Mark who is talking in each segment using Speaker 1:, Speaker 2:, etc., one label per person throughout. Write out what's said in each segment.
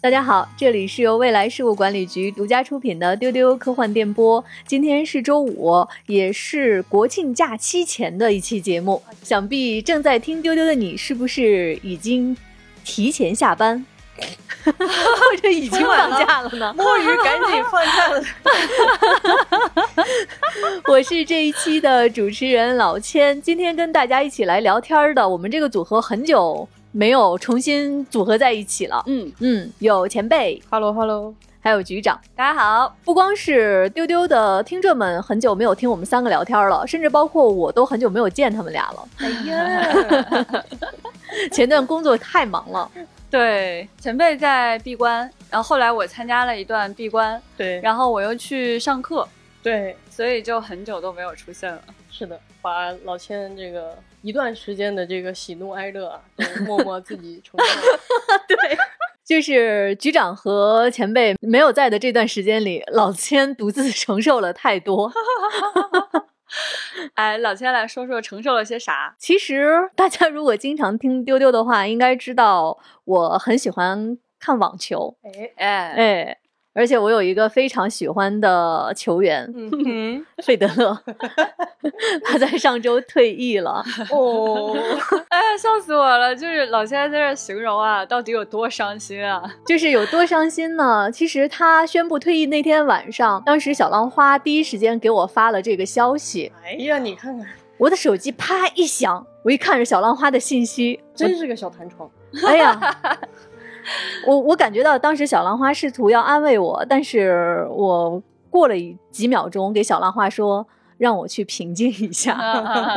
Speaker 1: 大家好，这里是由未来事务管理局独家出品的丢丢科幻电波。今天是周五，也是国庆假期前的一期节目。想必正在听丢丢的你，是不是已经提前下班，或者已经放假了呢？
Speaker 2: 摸鱼赶紧放假了。
Speaker 1: 我是这一期的主持人老千，今天跟大家一起来聊天的，我们这个组合很久。没有重新组合在一起了。
Speaker 2: 嗯
Speaker 1: 嗯，有前辈
Speaker 2: ，Hello Hello，
Speaker 1: 还有局长，
Speaker 3: 大家好。
Speaker 1: 不光是丢丢的听众们很久没有听我们三个聊天了，甚至包括我都很久没有见他们俩了。哎呀，前段工作太忙了。
Speaker 3: 对，前辈在闭关，然后后来我参加了一段闭关，
Speaker 2: 对，
Speaker 3: 然后我又去上课，
Speaker 2: 对，
Speaker 3: 所以就很久都没有出现了。
Speaker 2: 是的，把老千这个。一段时间的这个喜怒哀乐，都默默自己承受。
Speaker 1: 对，就是局长和前辈没有在的这段时间里，老千独自承受了太多。
Speaker 3: 哎，老千来说说承受了些啥？
Speaker 1: 其实大家如果经常听丢丢的话，应该知道我很喜欢看网球。
Speaker 3: 哎哎
Speaker 1: 哎。而且我有一个非常喜欢的球员，费德勒，他在上周退役了。
Speaker 3: 哦，哎呀，笑死我了！就是老千在这形容啊，到底有多伤心啊？
Speaker 1: 就是有多伤心呢？其实他宣布退役那天晚上，当时小浪花第一时间给我发了这个消息。
Speaker 2: 哎呀，你看看，
Speaker 1: 我的手机啪一响，我一看是小浪花的信息，
Speaker 2: 真是个小弹窗。
Speaker 1: 哎呀！我我感觉到当时小浪花试图要安慰我，但是我过了几秒钟给小浪花说让我去平静一下，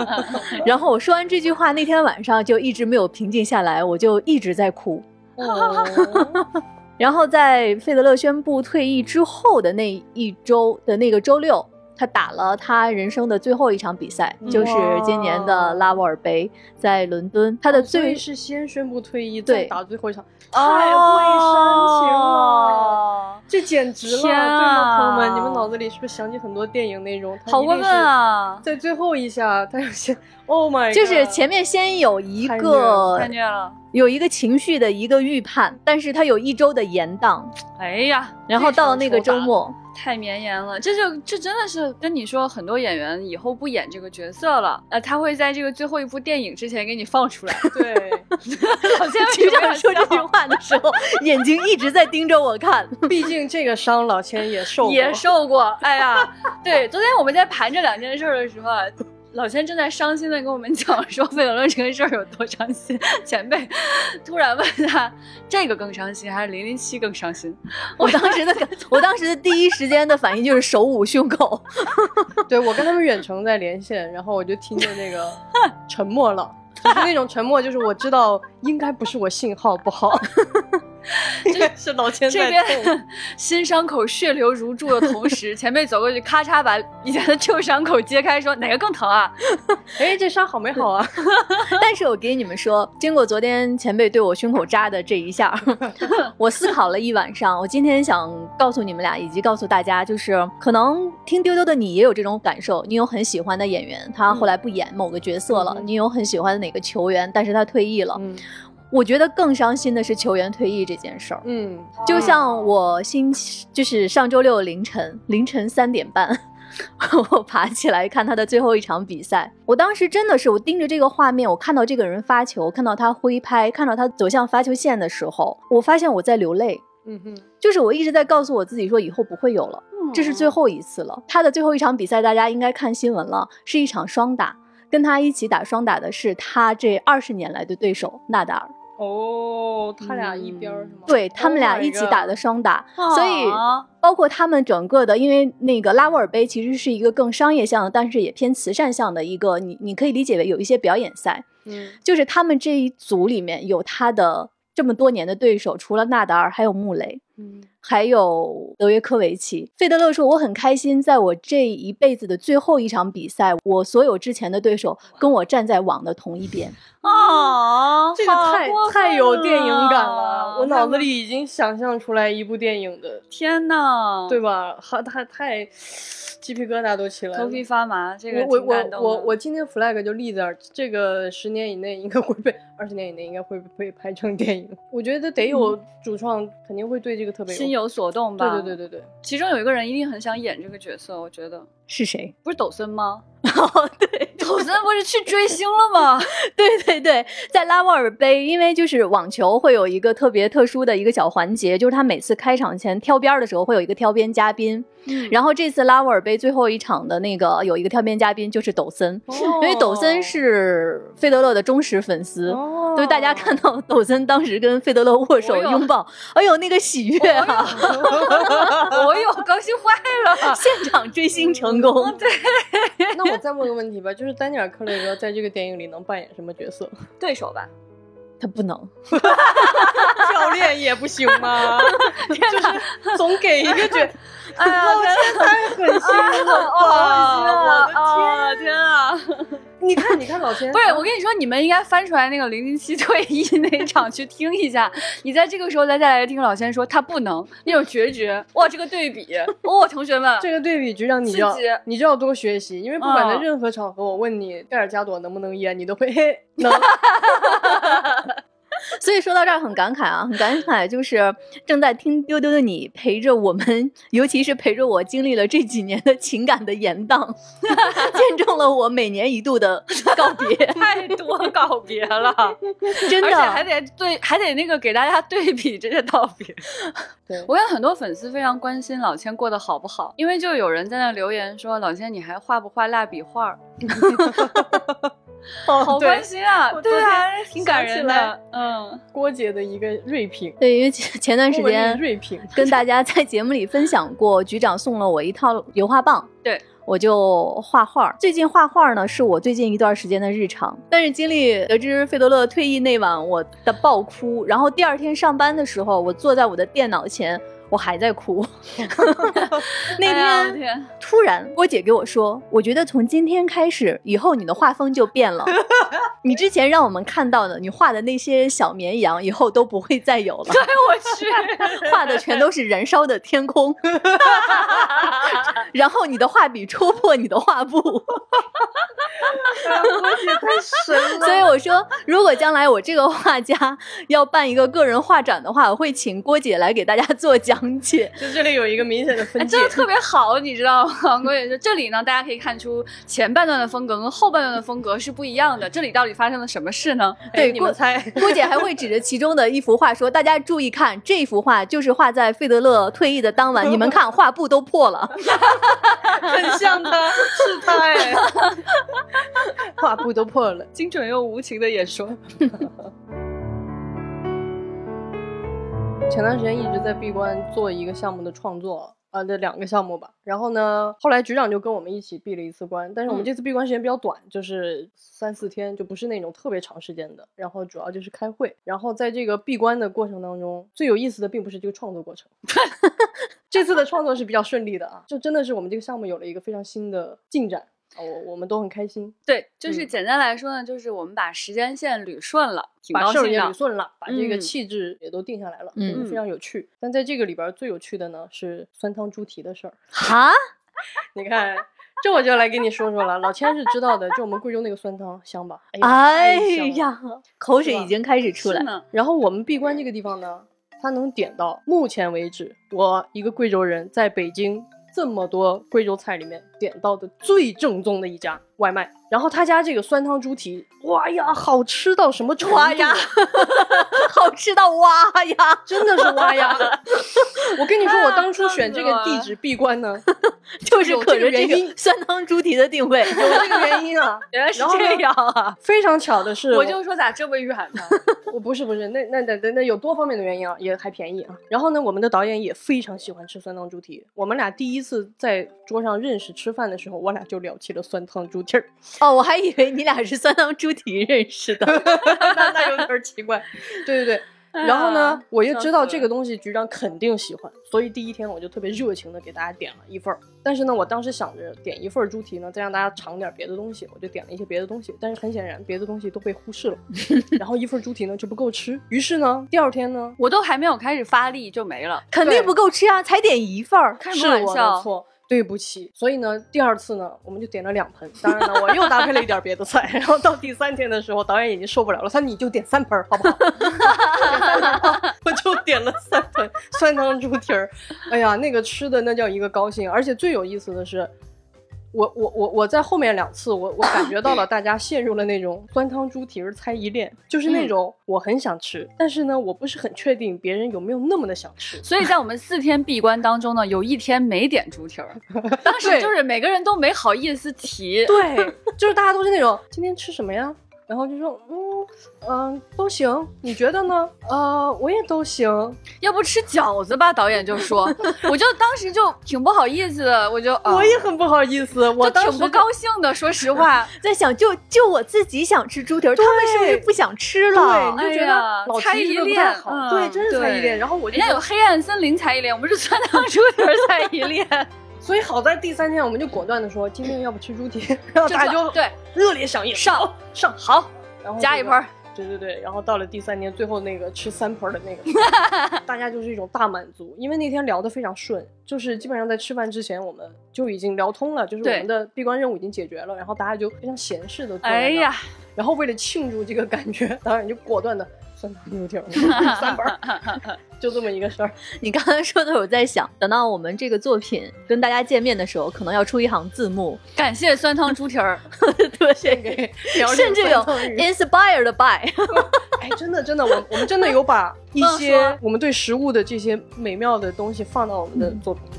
Speaker 1: 然后我说完这句话，那天晚上就一直没有平静下来，我就一直在哭。然后在费德勒宣布退役之后的那一周的那个周六。他打了他人生的最后一场比赛，就是今年的拉沃尔杯，在伦敦。他的最
Speaker 2: 是先宣布退役，再打最后一场，太会煽情了，这简直了！对吗，朋友们，你们脑子里是不是想起很多电影内容？
Speaker 3: 好过分啊！
Speaker 2: 在最后一下，他要先，Oh my，
Speaker 1: 就是前面先有一个
Speaker 3: 看见了，
Speaker 1: 有一个情绪的一个预判，但是他有一周的延档。
Speaker 3: 哎呀，
Speaker 1: 然后到了那个周末。
Speaker 3: 太绵延了，这就这真的是跟你说，很多演员以后不演这个角色了，呃，他会在这个最后一部电影之前给你放出来。
Speaker 2: 对，
Speaker 3: 好像
Speaker 1: 局长说这句话的时候，眼睛一直在盯着我看。
Speaker 2: 毕竟这个伤老千也受过，
Speaker 3: 也受过。哎呀，对，昨天我们在盘这两件事的时候。老千正在伤心的跟我们讲说费德勒这个事儿有多伤心，前辈突然问他这个更伤心还是零零七更伤心？
Speaker 1: 我当时的我当时的第一时间的反应就是手捂胸口。
Speaker 2: 对我跟他们远程在连线，然后我就听见那个沉默了，就是那种沉默，就是我知道应该不是我信号不好。这是老千
Speaker 3: 这边新 伤口血流如注的同时，前辈走过去，咔嚓把以前的旧伤口揭开，说哪个更疼啊？
Speaker 2: 哎，这伤好没好啊？
Speaker 1: 但是我给你们说，经过昨天前辈对我胸口扎的这一下，我思考了一晚上。我今天想告诉你们俩，以及告诉大家，就是可能听丢丢的你也有这种感受，你有很喜欢的演员，他后来不演某个角色了；你有很喜欢的哪个球员，但是他退役了。我觉得更伤心的是球员退役这件事儿。
Speaker 2: 嗯，
Speaker 1: 就像我星期就是上周六凌晨凌晨三点半，我爬起来看他的最后一场比赛。我当时真的是我盯着这个画面，我看到这个人发球，看到他挥拍，看到他走向发球线的时候，我发现我在流泪。
Speaker 2: 嗯哼，
Speaker 1: 就是我一直在告诉我自己说，以后不会有了，这是最后一次了。他的最后一场比赛，大家应该看新闻了，是一场双打，跟他一起打双打的是他这二十年来的对手纳达尔。
Speaker 2: 哦，他俩一边是吗？
Speaker 1: 对他们俩一起打的双打，所以包括他们整个的，因为那个拉沃尔杯其实是一个更商业向的，但是也偏慈善向的一个，你你可以理解为有一些表演赛，
Speaker 2: 嗯，
Speaker 1: 就是他们这一组里面有他的这么多年的对手，除了纳达尔还有穆雷，
Speaker 2: 嗯，
Speaker 1: 还有德约科维奇。费德勒说：“我很开心，在我这一辈子的最后一场比赛，我所有之前的对手跟我站在网的同一边。”
Speaker 3: 哦，
Speaker 2: 这个有电影感了，我脑子里已经想象出来一部电影的，
Speaker 3: 天呐，
Speaker 2: 对吧？好，太太鸡皮疙瘩都起来了
Speaker 3: 头。皮发麻，这个
Speaker 2: 我我我我今天 flag 就立在这儿，这个十年以内应该会被，二十年以内应该会被拍成电影。我觉得得有主创肯定会对这个特别
Speaker 3: 心有所动吧？
Speaker 2: 对对对对对，
Speaker 3: 其中有一个人一定很想演这个角色，我觉得
Speaker 1: 是谁？
Speaker 3: 不是抖森吗？
Speaker 1: 哦，对，
Speaker 3: 祖森不是去追星了吗？
Speaker 1: 对对对，在拉沃尔杯，因为就是网球会有一个特别特殊的一个小环节，就是他每次开场前挑边的时候会有一个挑边嘉宾，
Speaker 3: 嗯
Speaker 1: 然后这次拉沃尔杯最后一场的那个有一个跳边嘉宾就是抖森，因为抖森是费德勒的忠实粉丝。
Speaker 2: 哦
Speaker 1: 所以大家看到抖森当时跟费德勒握手拥抱，哎呦那个喜悦啊！
Speaker 3: 我哟，高兴坏了。
Speaker 1: 现场追星成功，对，
Speaker 2: 那我再问个问题吧，就是丹尼尔·克雷格在这个电影里能扮演什么角色？
Speaker 3: 对手吧，
Speaker 1: 他不能，
Speaker 2: 教练也不行吗？就是总给一个觉，
Speaker 3: 哎呀，
Speaker 2: 太狠心了吧！我的
Speaker 3: 啊天啊！
Speaker 2: 你看，你看老千，
Speaker 3: 不是，我跟你说，你们应该翻出来那个零零七退役那场去听一下。你在这个时候再再来听老先说他不能那种决绝，哇，这个对比，哇，同学们，
Speaker 2: 这个对比局让你要你就要多学习，因为不管在
Speaker 3: 嗯
Speaker 2: 任何场合，我问你盖尔加朵能不能演，你都会嘿能。
Speaker 1: 所以说到这儿很感慨啊，很感慨，就是正在听丢丢的你陪着我们，尤其是陪着我经历了这几年的情感的延宕，见证了我每年一度的告别，
Speaker 3: 太多告别了，
Speaker 1: 真
Speaker 3: 而且还。得对，还得那个给大家对比这些道别。
Speaker 2: 对
Speaker 3: 我有很多粉丝非常关心老千过得好不好，因为就有人在那留言说老千你还画不画蜡笔画儿？好关心啊，
Speaker 2: 我
Speaker 3: 对啊，挺感人的，嗯。
Speaker 2: 郭姐的一个锐评，
Speaker 1: 对，因为前前段时间
Speaker 2: 锐评，
Speaker 1: 跟大家在节目里分享过，局长送了我一套油画棒。
Speaker 3: 对。
Speaker 1: 我就画画，最近画画呢是我最近一段时间的日常。但是经历得知费德勒退役那晚我的爆哭，然后第二天上班的时候，我坐在我的电脑前，我还在哭。那天
Speaker 3: 天
Speaker 1: 突然郭姐给我说，我觉得从今天开始，以后你的画风就变了。你之前让我们看到的你画的那些小绵羊，以后都不会再有了。
Speaker 3: 哎我去，
Speaker 1: 画的全都是燃烧的天空，然后你的画笔戳破你的画布，
Speaker 2: 郭姐太神了。
Speaker 1: 所以我说，如果将来我这个画家要办一个个人画展的话，我会请郭姐来给大家做讲解。
Speaker 2: 就这里有一个明显的
Speaker 3: 哎
Speaker 2: 分界
Speaker 3: 真，的特别好，你知道吗？我也是，这里呢，大家可以看出前半段的风格跟后半段的风格是不一样的。这里到底发生了什么事呢？
Speaker 2: 哎
Speaker 1: 对
Speaker 2: 你们猜，
Speaker 1: 郭姐还会指着其中的一幅画说：“大家注意看，这幅画就是画在费德勒退役的当晚，你们看画布都破了。
Speaker 2: 很像他，是他哎，画布都破了。
Speaker 3: 精准又无情的演说。
Speaker 2: 前段时间一直在闭关做一个项目的创作，啊，这两个项目吧。然后呢，后来局长就跟我们一起闭了一次关，但是我们
Speaker 3: 嗯
Speaker 2: 这次闭关时间比较短，就是三四天，就不是那种特别长时间的。然后主要就是开会。然后在这个闭关的过程当中，最有意思的并不是这个创作过程，这次的创作是比较顺利的啊，就真的是我们这个项目有了一个非常新的进展啊，我我们都很开心，
Speaker 3: 对，就是
Speaker 2: 嗯
Speaker 3: 简单来说呢，就是我们把时间线捋顺了，挺
Speaker 2: 把事儿也捋顺了，把这个
Speaker 3: 嗯
Speaker 2: 气质也都定下来了，非常有趣。但在这个里边儿最有趣的呢是酸汤猪蹄的事儿。”
Speaker 1: 哈，
Speaker 2: 你看，这我就来跟你说说了。老千是知道的，就我们贵州那个酸汤香吧？哎呀，
Speaker 1: 哎
Speaker 2: 香了。
Speaker 1: 呀，口水已经开始出来。
Speaker 3: 是呢。
Speaker 2: 然后我们闭关这个地方呢，它能点到目前为止，我一个贵州人在北京这么多贵州菜里面点到的最正宗的一家外卖。然后他家这个酸汤猪蹄，哇呀，好吃到什么程度？
Speaker 1: 哇呀，好吃到哇呀！
Speaker 2: 真的是哇呀！我跟你说，我当初选这个地址闭关呢，
Speaker 1: 就是
Speaker 2: 有
Speaker 1: 可着这
Speaker 2: 这个原因
Speaker 1: 酸汤猪蹄的定位。
Speaker 2: 有这个原因啊。
Speaker 3: 原来是这样啊！
Speaker 2: 非常巧的是，
Speaker 3: 我就说咋这么远呢？
Speaker 2: 我不是不是，那那那那那有多方面的原因啊，也还便宜啊。然后呢，我们的导演也非常喜欢吃酸汤猪蹄。我们俩第一次在桌上认识吃饭的时候，我俩就聊起了酸汤猪蹄儿，
Speaker 1: 哦，我还以为你俩是酸汤猪蹄认识的。
Speaker 2: 那那有点奇怪。对对对，然后呢
Speaker 3: 啊，
Speaker 2: 我又知道这个东西局长肯定喜欢，所以第一天我就特别热情的给大家点了一份儿。但是呢，我当时想着点一份儿猪蹄呢，再让大家尝点儿别的东西，我就点了一些别的东西。但是很显然，别的东西都被忽视了，然后一份儿猪蹄呢就不够吃。于是呢，第二天呢，
Speaker 3: 我都还没有开始发力就没了，
Speaker 1: 肯定不够吃啊，才点一份儿。
Speaker 3: 开什么玩笑？
Speaker 2: 对不起，所以呢，第二次呢，我们就点了两盆。当然了，我又搭配了一点别的菜。然后到第三天的时候，导演已经受不了了，他说你就点三盆好不好？我就点了三盆酸汤猪蹄儿。哎呀，那个吃的那叫一个高兴，而且最有意思的是，我我我我在后面两次，我我感觉到了 大家陷入了那种酸汤猪蹄儿猜疑链，就是那种我很想吃，但是呢，我不是很确定别人有没有那么的想吃。
Speaker 3: 所以在我们四天闭关当中呢，有一天没点猪蹄儿，当时就是每个人都没好意思提。
Speaker 2: 对，就是大家都是那种今天吃什么呀？然后就说嗯嗯、都行，你觉得呢？呃，我也都行。
Speaker 3: 要不吃饺子吧？导演就说，我就当时就挺不好意思的，我就、啊
Speaker 2: 我也很不好意思，我
Speaker 3: 就挺不高兴的，说实话。
Speaker 1: 在想，就就我自己想吃猪蹄儿，他们是不是不想吃了？
Speaker 2: 对，你就觉
Speaker 3: 哎呀
Speaker 2: 得老
Speaker 3: 猜疑
Speaker 2: 提这个不太
Speaker 3: 链
Speaker 2: 好，
Speaker 3: 嗯
Speaker 2: 对，真是猜疑
Speaker 3: 对
Speaker 2: 链。然后我就
Speaker 3: 人家有黑暗森林猜疑链，我们是酸汤猪蹄儿猜疑链，
Speaker 2: 所以好在第三天我们就果断的说，今天要不吃猪蹄，然后大家就
Speaker 3: 对。
Speaker 2: 热烈响应，
Speaker 3: 上。
Speaker 2: 上，
Speaker 3: 好。
Speaker 2: 然后
Speaker 3: 加一盆儿。
Speaker 2: 对对对，然后到了第三天，最后那个吃三盆儿的那个，大家就是一种大满足，因为那天聊得非常顺，就是基本上在吃饭之前我们就已经聊通了，就是我们的闭关任务已经解决了，然后大家就非常闲适的坐在那儿。
Speaker 3: 哎呀，
Speaker 2: 然后为了庆祝这个感觉，导演就果断的酸汤牛蹄儿三盆儿，就这么一个事儿。
Speaker 1: 你刚才说的，我在想，等到我们这个作品跟大家见面的时候，可能要出一行字幕，
Speaker 3: 感谢酸汤猪蹄儿。
Speaker 1: 对，
Speaker 2: 献给
Speaker 1: 甚至有 inspired by。
Speaker 2: 哎，真的真的，我我们真的有把一些我们对食物的这些美妙的东西放到我们的作品里。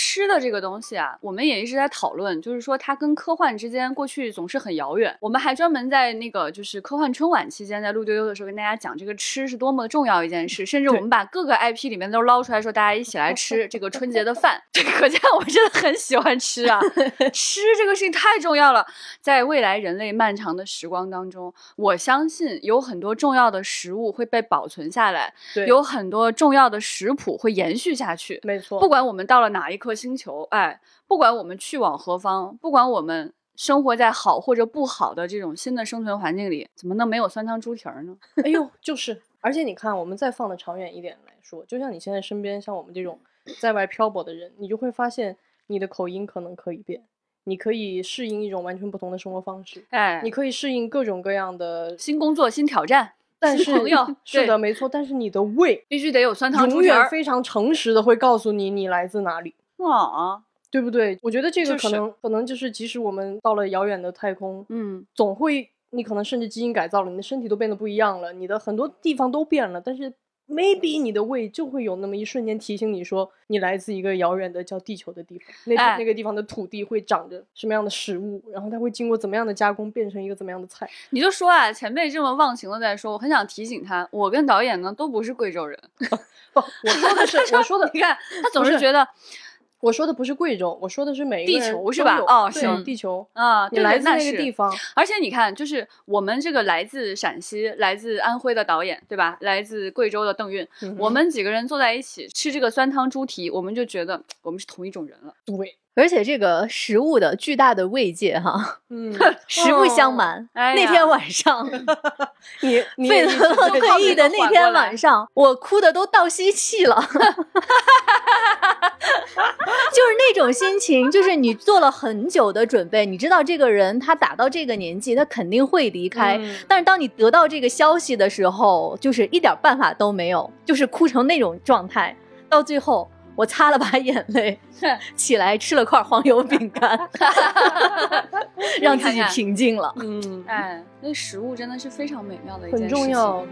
Speaker 3: 吃的这个东西啊，我们也一直在讨论，就是说它跟科幻之间过去总是很遥远。我们还专门在那个就是科幻春晚期间，在录丢丢的时候跟大家讲这个吃是多么重要一件事，甚至我们把各个 IP 里面都捞出来说，大家一起来吃这个春节的饭。这可见我真的很喜欢吃啊，吃这个事情太重要了。在未来人类漫长的时光当中，我相信有很多重要的食物会被保存下来，
Speaker 2: 对，
Speaker 3: 有很多重要的食谱会延续下去。
Speaker 2: 没错，
Speaker 3: 不管我们到了哪一颗星球，哎，不管我们去往何方，不管我们生活在好或者不好的这种新的生存环境里，怎么能没有酸汤猪蹄儿呢？
Speaker 2: 哎呦，就是，而且你看，我们再放的长远一点来说，就像你现在身边像我们这种在外漂泊的人，你就会发现你的口音可能可以变，你可以适应一种完全不同的生活方式，
Speaker 3: 哎，
Speaker 2: 你可以适应各种各样的，
Speaker 3: 新工作、新挑战，
Speaker 2: 但是
Speaker 3: 朋友
Speaker 2: 是的，没错，但是你的胃
Speaker 3: 必须得有酸汤猪
Speaker 2: 永
Speaker 3: 蹄儿
Speaker 2: 远非常诚实的会告诉你你来自哪里。
Speaker 3: 啊，
Speaker 2: 对不对？我觉得这个
Speaker 3: 就是
Speaker 2: 可能、可能就是，即使我们到了遥远的太空，
Speaker 3: 嗯，
Speaker 2: 总会你可能甚至基因改造了，你的身体都变得不一样了，你的很多地方都变了，但是 maybe 你的胃就会有那么一瞬间提醒你说，你来自一个遥远的叫地球的地方，那、
Speaker 3: 哎
Speaker 2: 那个地方的土地会长着什么样的食物，然后它会经过怎么样的加工，变成一个怎么样的菜。
Speaker 3: 你就说啊，前辈这么忘情的在说，我很想提醒他，我跟导演呢都不是贵州人。
Speaker 2: 不，我说的是我说的
Speaker 3: 你看他总
Speaker 2: 是
Speaker 3: 觉得
Speaker 2: 我说的不是贵州，我说的是每一个
Speaker 3: 地球是吧哦行
Speaker 2: 地球。
Speaker 3: 啊，
Speaker 2: 你来自那个地方，
Speaker 3: 而且你看，就是我们这个来自陕西、来自安徽的导演，对吧？来自贵州的邓韵，
Speaker 2: 嗯
Speaker 3: 我们几个人坐在一起吃这个酸汤猪蹄，我们就觉得我们是同一种人了。
Speaker 2: 对，
Speaker 1: 而且这个食物的巨大的慰藉哈，
Speaker 2: 嗯，
Speaker 1: 实不相瞒，
Speaker 3: 哎
Speaker 1: 那天晚上
Speaker 2: 你 你
Speaker 1: 费
Speaker 2: 也
Speaker 1: 德勒
Speaker 2: 一直
Speaker 1: 回忆的那天晚上，我哭的都倒吸气了，就是那种心情，就是你做了很久的准备，你知道这个人他打到这个年纪，他肯定会离开，
Speaker 2: 嗯
Speaker 1: 但是当你得到这个消息的时候，就是一点办法都没有，就是哭成那种状态，到最后。我擦了把眼泪，起来吃了块黄油饼干 让自己平静了。
Speaker 2: 嗯，
Speaker 3: 哎，那食物真的是非常美妙的一件
Speaker 2: 很
Speaker 3: 事情。
Speaker 2: 重要。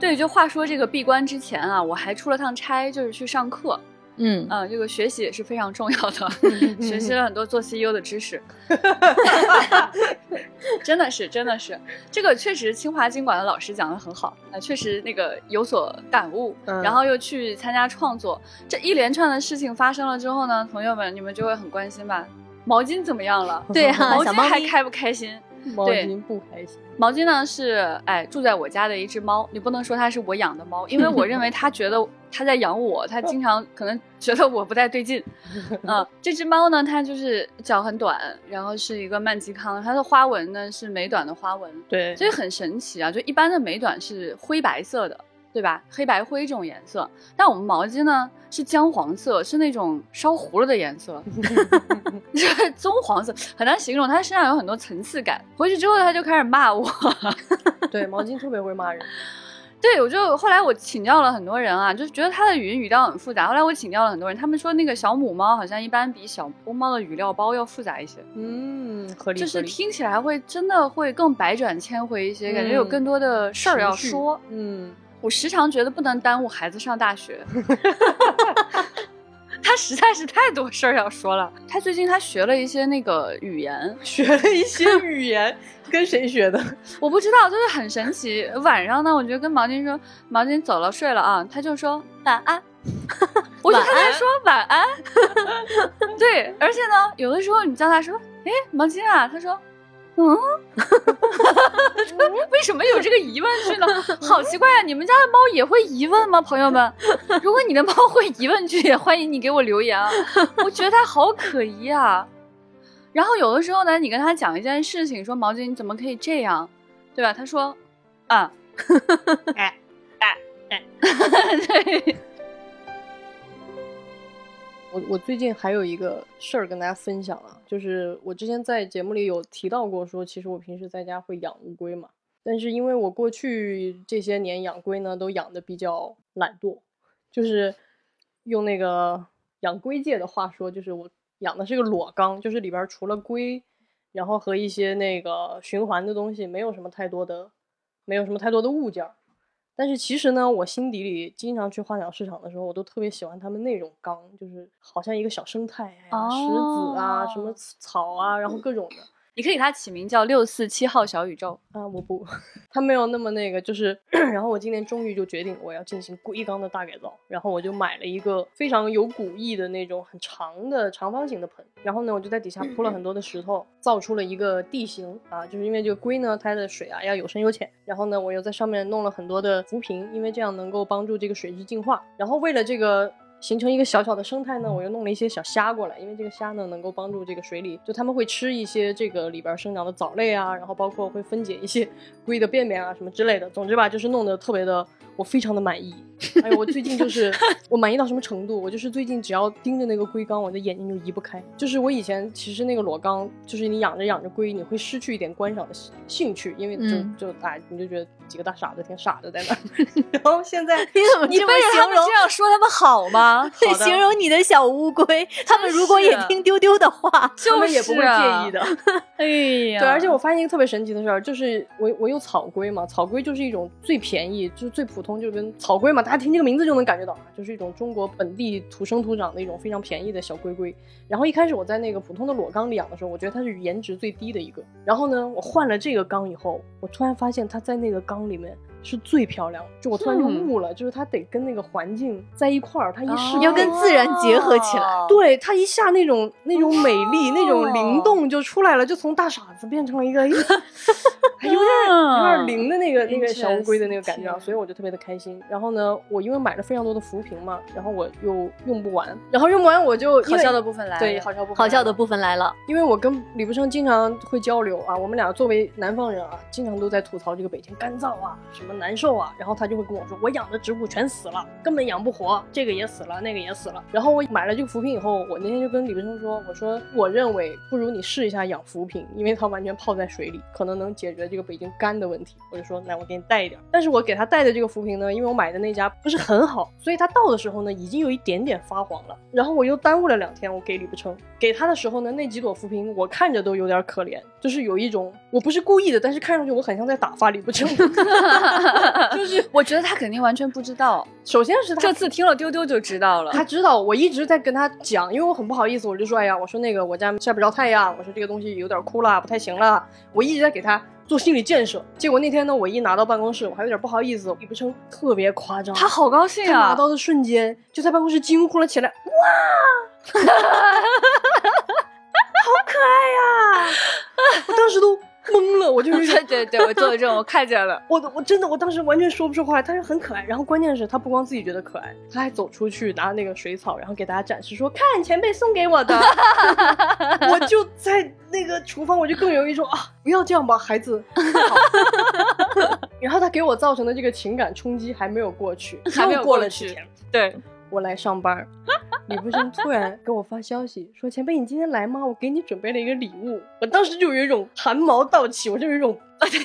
Speaker 3: 对，就话说这个闭关之前啊，我还出了趟差，就是去上课。
Speaker 1: 嗯
Speaker 3: 嗯、这个学习也是非常重要的，学习了很多做 CEO 的知识。真的是，真的是，这个确实清华经管的老师讲的很好啊、确实那个有所感悟，
Speaker 2: 嗯
Speaker 3: 然后又去参加创作，这一连串的事情发生了之后呢，朋友们你们就会很关心吧？毛巾怎么样了？
Speaker 1: 对啊
Speaker 3: 毛巾还开不开心？
Speaker 2: 毛
Speaker 3: 对
Speaker 2: 巾不开心。
Speaker 3: 毛巾呢是哎住在我家的一只猫，你不能说它是我养的猫，因为我认为它觉得 它在养我，它经常可能觉得我不太对劲。嗯，这只猫呢，它就是脚很短，然后是一个曼吉康，它的花纹呢是美短的花纹，
Speaker 2: 对
Speaker 3: 所以很神奇啊。就一般的美短是灰白色的，对吧？黑白灰这种颜色，但我们毛巾呢是姜黄色，是那种烧糊了的颜色，是棕黄色，很难形容。它身上有很多层次感。回去之后，它就开始骂我。
Speaker 2: 对，毛巾特别会骂人。
Speaker 3: 对，我就后来我请教了很多人啊，就是觉得它的语音语调很复杂。后来我请教了很多人，他们说那个小母猫好像一般比小公猫的语料包要复杂一些，
Speaker 2: 嗯，合理。
Speaker 3: 就是听起来会真的会更百转千回一些，感觉有更多的事儿要说。
Speaker 2: 嗯，
Speaker 3: 我时常觉得不能耽误孩子上大学。他实在是太多事儿要说了。他最近他学了一些那个语言，
Speaker 2: 学了一些语言，跟谁学的？
Speaker 3: 我不知道，就是很神奇。晚上呢，我就跟毛巾说：“毛巾走了，睡了啊。”他就说晚安。我就跟他在说晚安。对，而且呢，有的时候你叫他说：“哎，毛巾啊。”他说：“嗯。”为什么有这个疑问句呢？好奇怪啊！你们家的猫也会疑问吗，朋友们？如果你的猫会疑问句，也欢迎你给我留言啊！我觉得它好可疑啊。然后有的时候呢，你跟他讲一件事情，说毛巾你怎么可以这样，对吧？他说，啊，哎哎哎，对，
Speaker 2: 我我最近还有一个事儿跟大家分享啊，就是我之前在节目里有提到过，说其实我平时在家会养乌龟嘛，但是因为我过去这些年养龟呢，都养的比较懒惰，就是用那个养龟界的话说，就是我养的是个裸缸，就是里边除了龟，然后和一些那个循环的东西，没有什么太多的，没有什么太多的物件儿。但是其实呢，我心底里经常去花鸟市场的时候，我都特别喜欢他们那种缸，就是好像一个小生态，哎呀，石子啊，什么
Speaker 3: 哦
Speaker 2: 草啊，然后各种的。
Speaker 3: 你可以给它起名叫六四七号小宇宙。
Speaker 2: 啊，我不，它没有那么那个，就是，然后我今年终于就决定我要进行龟缸的大改造，然后我就买了一个非常有古意的那种很长的长方形的盆，然后呢，我就在底下铺了很多的石头，造出了一个地形啊，就是因为这个龟呢，它的水啊要有深有浅，然后呢，我又在上面弄了很多的浮萍，因为这样能够帮助这个水质净化，然后为了这个。形成一个小小的生态呢，我又弄了一些小虾过来，因为这个虾呢能够帮助这个水里，就它们会吃一些这个里边生长的藻类啊，然后包括会分解一些 龟的便便啊什么之类的。总之吧，就是弄得特别的，我非常的满意。哎呦，我最近就是 我满意到什么程度？我就是最近只要盯着那个龟缸，我的眼睛就移不开。就是我以前其实那个裸缸，就是你养着养着龟，你会失去一点观赏的兴兴趣，因为就、
Speaker 1: 嗯
Speaker 2: 就哎，你就觉得几个大傻子挺傻的在那儿。然后现在
Speaker 1: 你怎么
Speaker 3: 你背着他
Speaker 1: 形容？
Speaker 3: 们这样说他们好吗？
Speaker 2: 好
Speaker 1: 形容你的小乌龟，他们如果也听丢丢的话，
Speaker 2: 他们也不会介意的。
Speaker 3: 哎呀，
Speaker 2: 对，而且我发现一个特别神奇的事儿，就是我我有草龟嘛，草龟就是一种最便宜，就是最普通，就跟草龟嘛，大家听这个名字就能感觉到啊，就是一种中国本地土生土长的一种非常便宜的小龟龟。然后一开始我在那个普通的裸缸里养的时候，我觉得它是颜值最低的一个。然后呢，我换了这个缸以后，我突然发现它在那个缸里面是最漂亮的，就我突然就
Speaker 3: 嗯。
Speaker 2: 悟了，就是它得跟那个环境在一块儿，它一适
Speaker 1: 要跟自然结合起来
Speaker 3: 哦。
Speaker 2: 对它一下那种那种美丽、那种灵
Speaker 3: 哦。
Speaker 2: 动就出来了，就从大傻子变成了一个，有点有点灵的那个那个小乌龟的那个感觉啊，所以我就特别的开心。然后呢，我因为买了非常多的浮萍嘛，然后我又用不完，然后用不完我就
Speaker 3: 好笑的部分来了，
Speaker 2: 对好笑部分
Speaker 1: 好笑的部分来了。
Speaker 2: 因为我跟李不生经常会交流啊，我们俩作为南方人啊，经常都在吐槽这个北京干燥啊，什么难受啊，然后他就会跟我说，我养的植物全死了，根本养不活，这个也死了，那个也死了。然后我买了这个浮萍以后，我那天就跟李不生说，我说我认为不如你试一下养浮萍，因为它完全泡在水里，可能能解决这个北京干的问题。我就说，来我给你带一点。但是我给他带的这个浮萍呢，因为我买的那家不是很好，所以他到的时候呢，已经有一点点发黄了。然后我又耽误了两天，我给李不称，给他的时候呢，那几朵浮萍我看着都有点可怜，就是有一种我不是故意的，但是看上去我很像在打发李不称。
Speaker 3: 就是我觉得他肯定完全不知道，
Speaker 2: 首先是他
Speaker 3: 这次听了丢丢就知道了。
Speaker 2: 他知道我一直在跟他讲，因为我很不好意思，我就说，哎呀，我说那个我家晒不着太阳，我说这个东西有点枯了，不太行了，我一直在给他做心理建设。结果那天呢，我一拿到办公室，我还有点不好意思，李不称特别夸张，
Speaker 3: 他好高兴
Speaker 2: 啊拿
Speaker 3: 啊！
Speaker 2: 到的瞬间就在办公室惊呼了起来，哇，好可爱呀、我当时都，我懵了，我就有一种
Speaker 3: 对对对，我做了这种 我看见了。
Speaker 2: 我我真的我当时完全说不出话来，他是很可爱，然后关键是他不光自己觉得可爱，他还走出去拿那个水草，然后给大家展示说看前辈送给我的，我就在那个厨房，我就更有一种啊不要这样吧，孩子。然后他给我造成的这个情感冲击还没有过去，
Speaker 3: 还没有
Speaker 2: 又过了几天，
Speaker 3: 对，
Speaker 2: 我来上班儿，李不生突然给我发消息说：“前辈，你今天来吗？我给你准备了一个礼物。”我当时就有一种汗毛倒起，我就有一种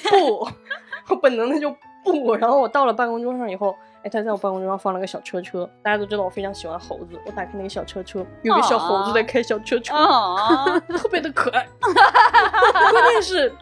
Speaker 2: 不，我本能的就不。然后我到了办公桌上以后，哎，他在我办公桌上放了个小车车，大家都知道我非常喜欢猴子，我打开那个小车车，有个小猴子在开小车车，
Speaker 3: 啊，
Speaker 2: 特别的可爱。关键是，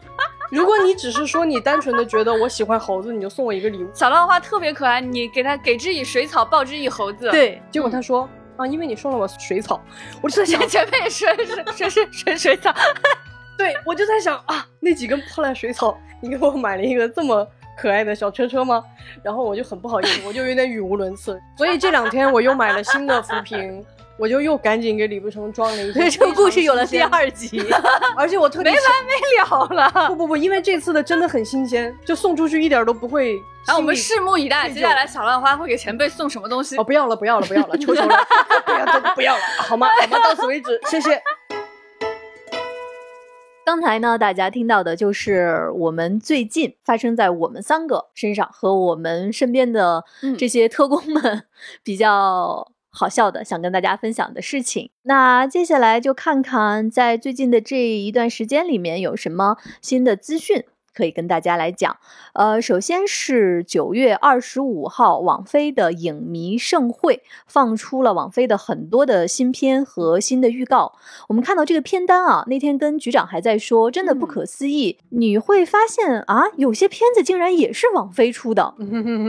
Speaker 2: 如果你只是说你单纯的觉得我喜欢猴子，你就送我一个礼物。
Speaker 3: 小浪花特别可爱，你给他给之以水草，报之以猴子。，
Speaker 1: 对，
Speaker 2: 结果他说。啊，因为你送了我水草，我就在想，
Speaker 3: 前辈水水水水水水草，
Speaker 2: 对，我就在想啊，那几根破烂水草，你给我买了一个这么可爱的小车车吗？然后我就很不好意思，我就有点语无伦次。所以这两天我又买了新的浮萍，我就又赶紧给李不成装了一些。
Speaker 1: 这个故事有了第，二集。
Speaker 2: 而且我特别
Speaker 3: 没完没了了。
Speaker 2: 不不不，因为这次的真的很新鲜，就送出去一点都不会。
Speaker 3: 然后我们拭目以待，接下来小浪花会给前辈送什么东西
Speaker 2: 哦，？不要了，不要了，不要了，求求了，不要，真的不要了，好吗？好吗？到此为止，谢谢。
Speaker 1: 刚才呢，大家听到的就是我们最近发生在我们三个身上和我们身边的
Speaker 3: 嗯
Speaker 1: 这些特工们比较好笑的，想跟大家分享的事情。那接下来就看看在最近的这一段时间里面有什么新的资讯。可以跟大家来讲，呃，首先是九月二十五号，网飞的影迷盛会放出了网飞的很多的新片和新的预告。我们看到这个片单啊，那天跟局长还在说，真的不可思议。你会发现啊，有些片子竟然也是网飞出的。
Speaker 2: 对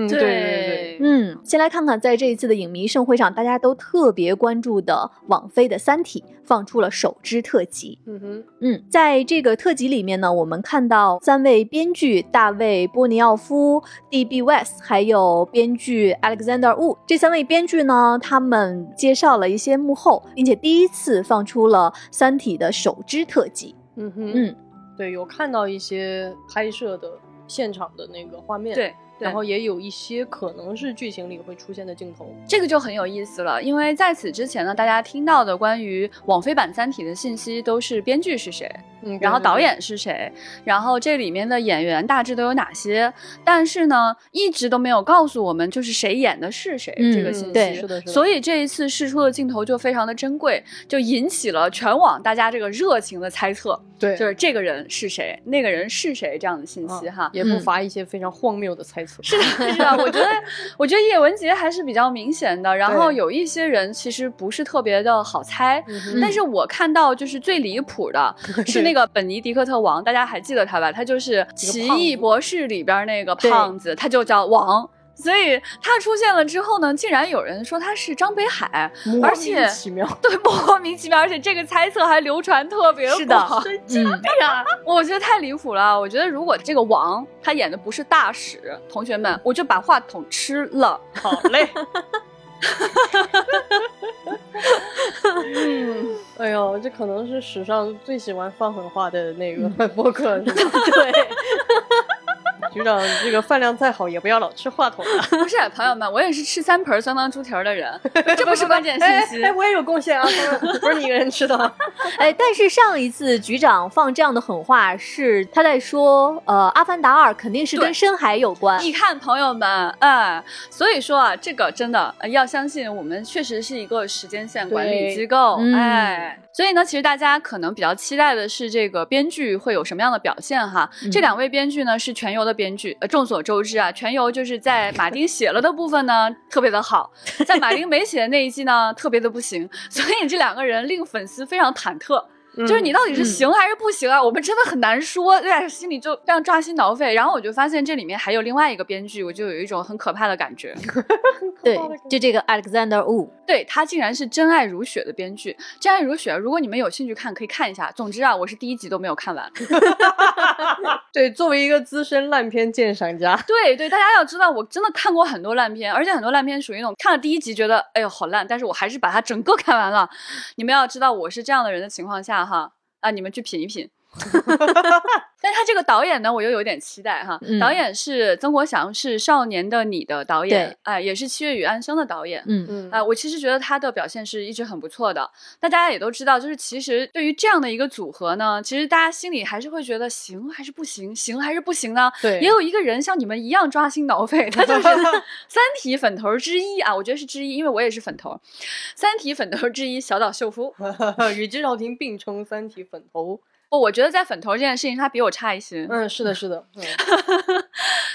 Speaker 2: 对对，
Speaker 1: 嗯，先来看看在这一次的影迷盛会上，大家都特别关注的网飞的《三体》放出了首支特辑。
Speaker 2: 嗯哼，
Speaker 1: 嗯，在这个特辑里面呢，我们看到三位编剧大卫·波尼奥夫、D.B. West，还有编剧 Alexander Wu 这三位编剧呢，他们介绍了一些幕后，并且第一次放出了《三体》的首支特辑。
Speaker 2: 嗯哼，
Speaker 1: 嗯，
Speaker 2: 对，有看到一些拍摄的现场的那个画面，
Speaker 3: 对，对
Speaker 2: 然后也有一些可能是剧情里会出现的镜头。
Speaker 3: 这个就很有意思了，因为在此之前呢，大家听到的关于网飞版《三体》的信息都是编剧是谁，
Speaker 2: 嗯
Speaker 3: 然后导演是谁，然后这里面的演员大致都有哪些，但是呢，一直都没有告诉我们就是谁演的是谁、
Speaker 1: 嗯
Speaker 3: 这个信息。
Speaker 1: 对
Speaker 2: 是的，是的。
Speaker 3: 所以这一次试出的镜头就非常的珍贵，就引起了全网大家这个热情的猜测，
Speaker 2: 对，
Speaker 3: 就是这个人是谁，那个人是谁这样的信息哈。
Speaker 2: 也不
Speaker 1: 嗯
Speaker 2: 乏一些非常荒谬的猜测。
Speaker 3: 是的，是的，我觉得，我觉得叶文洁还是比较明显的。然后有一些人其实不是特别的好猜，但是我看到就是最离谱的 是那个本尼迪克特王，大家还记得他吧？他就是《奇异博士》里边那个胖子，他就叫王。所以他出现了之后呢，竟然有人说他是张北海，
Speaker 2: 莫
Speaker 3: 而且
Speaker 2: 名其妙，
Speaker 3: 对，莫名其妙，而且这个猜测还流传特别
Speaker 1: 是的
Speaker 3: 广
Speaker 1: 嗯，
Speaker 3: 呀，我觉得太离谱了。我觉得如果这个王他演的不是大使，同学们，我就把话筒吃了。
Speaker 2: 好嘞。
Speaker 3: 嗯，
Speaker 2: 哎呦，这可能是史上最喜欢放狠话的那个播客，是吧？
Speaker 1: 对，
Speaker 2: 局长这个饭量再好，也不要老吃话筒了。
Speaker 3: 不是，朋友们，我也是吃三盆酸汤猪蹄儿的人，这不是关键
Speaker 2: 哎
Speaker 3: 信息
Speaker 2: 哎，。我也有贡献啊，不是你一个人吃的啊。
Speaker 1: 哎，但是上一次局长放这样的狠话是他在说，呃，《阿凡达二》肯定是跟深海有关。
Speaker 3: 你看，朋友们，哎，所以说啊，这个真的、呃要相信，我们确实是一个时间线管理机构，
Speaker 1: 嗯
Speaker 3: 哎。所以呢，其实大家可能比较期待的是这个编剧会有什么样的表现哈？
Speaker 1: 嗯
Speaker 3: 这两位编剧呢是全游的编编剧，呃，众所周知啊，全游就是在马丁写了的部分呢特别的好，在马丁没写的那一季呢特别的不行，所以这两个人令粉丝非常忐忑。就是你到底是
Speaker 1: 嗯
Speaker 3: 行还是不行啊？我们真的很难说，对吧？心里就非常抓心挠肺。然后我就发现这里面还有另外一个编剧，我就有一种很可怕的感觉。
Speaker 1: 对，就这个 Alexander Wu，
Speaker 3: 对他竟然是真爱如雪的编剧，真爱如雪。如果你们有兴趣看，可以看一下。总之啊，我是第一集都没有看完。
Speaker 2: 对，作为一个资深烂片鉴赏家，
Speaker 3: 对对，大家要知道，我真的看过很多烂片，而且很多烂片属于那种看了第一集觉得哎呦好烂，但是我还是把它整个看完了。你们要知道，我是这样的人的情况下哈，那，你们去品一品。但是他这个导演呢，我又有点期待哈。
Speaker 1: 嗯
Speaker 3: 导演是曾国祥，是《少年的你》的导演
Speaker 1: 对，
Speaker 3: 哎，也是《七月与安生》的导演。
Speaker 1: 嗯
Speaker 2: 嗯
Speaker 3: 啊、我其实觉得他的表现是一直很不错的。那大家也都知道，就是其实对于这样的一个组合呢，其实大家心里还是会觉得行还是不行，行还是不行呢？
Speaker 2: 对
Speaker 3: 也有一个人像你们一样抓心挠肺，他就是 三体粉头之一啊，我觉得是之一，因为我也是粉头。三体粉头之一小岛秀夫，
Speaker 2: 与之少廷并称三体粉头。
Speaker 3: 不，我觉得在粉头这件事情，他比我差一些。
Speaker 2: 嗯，是的，是的。嗯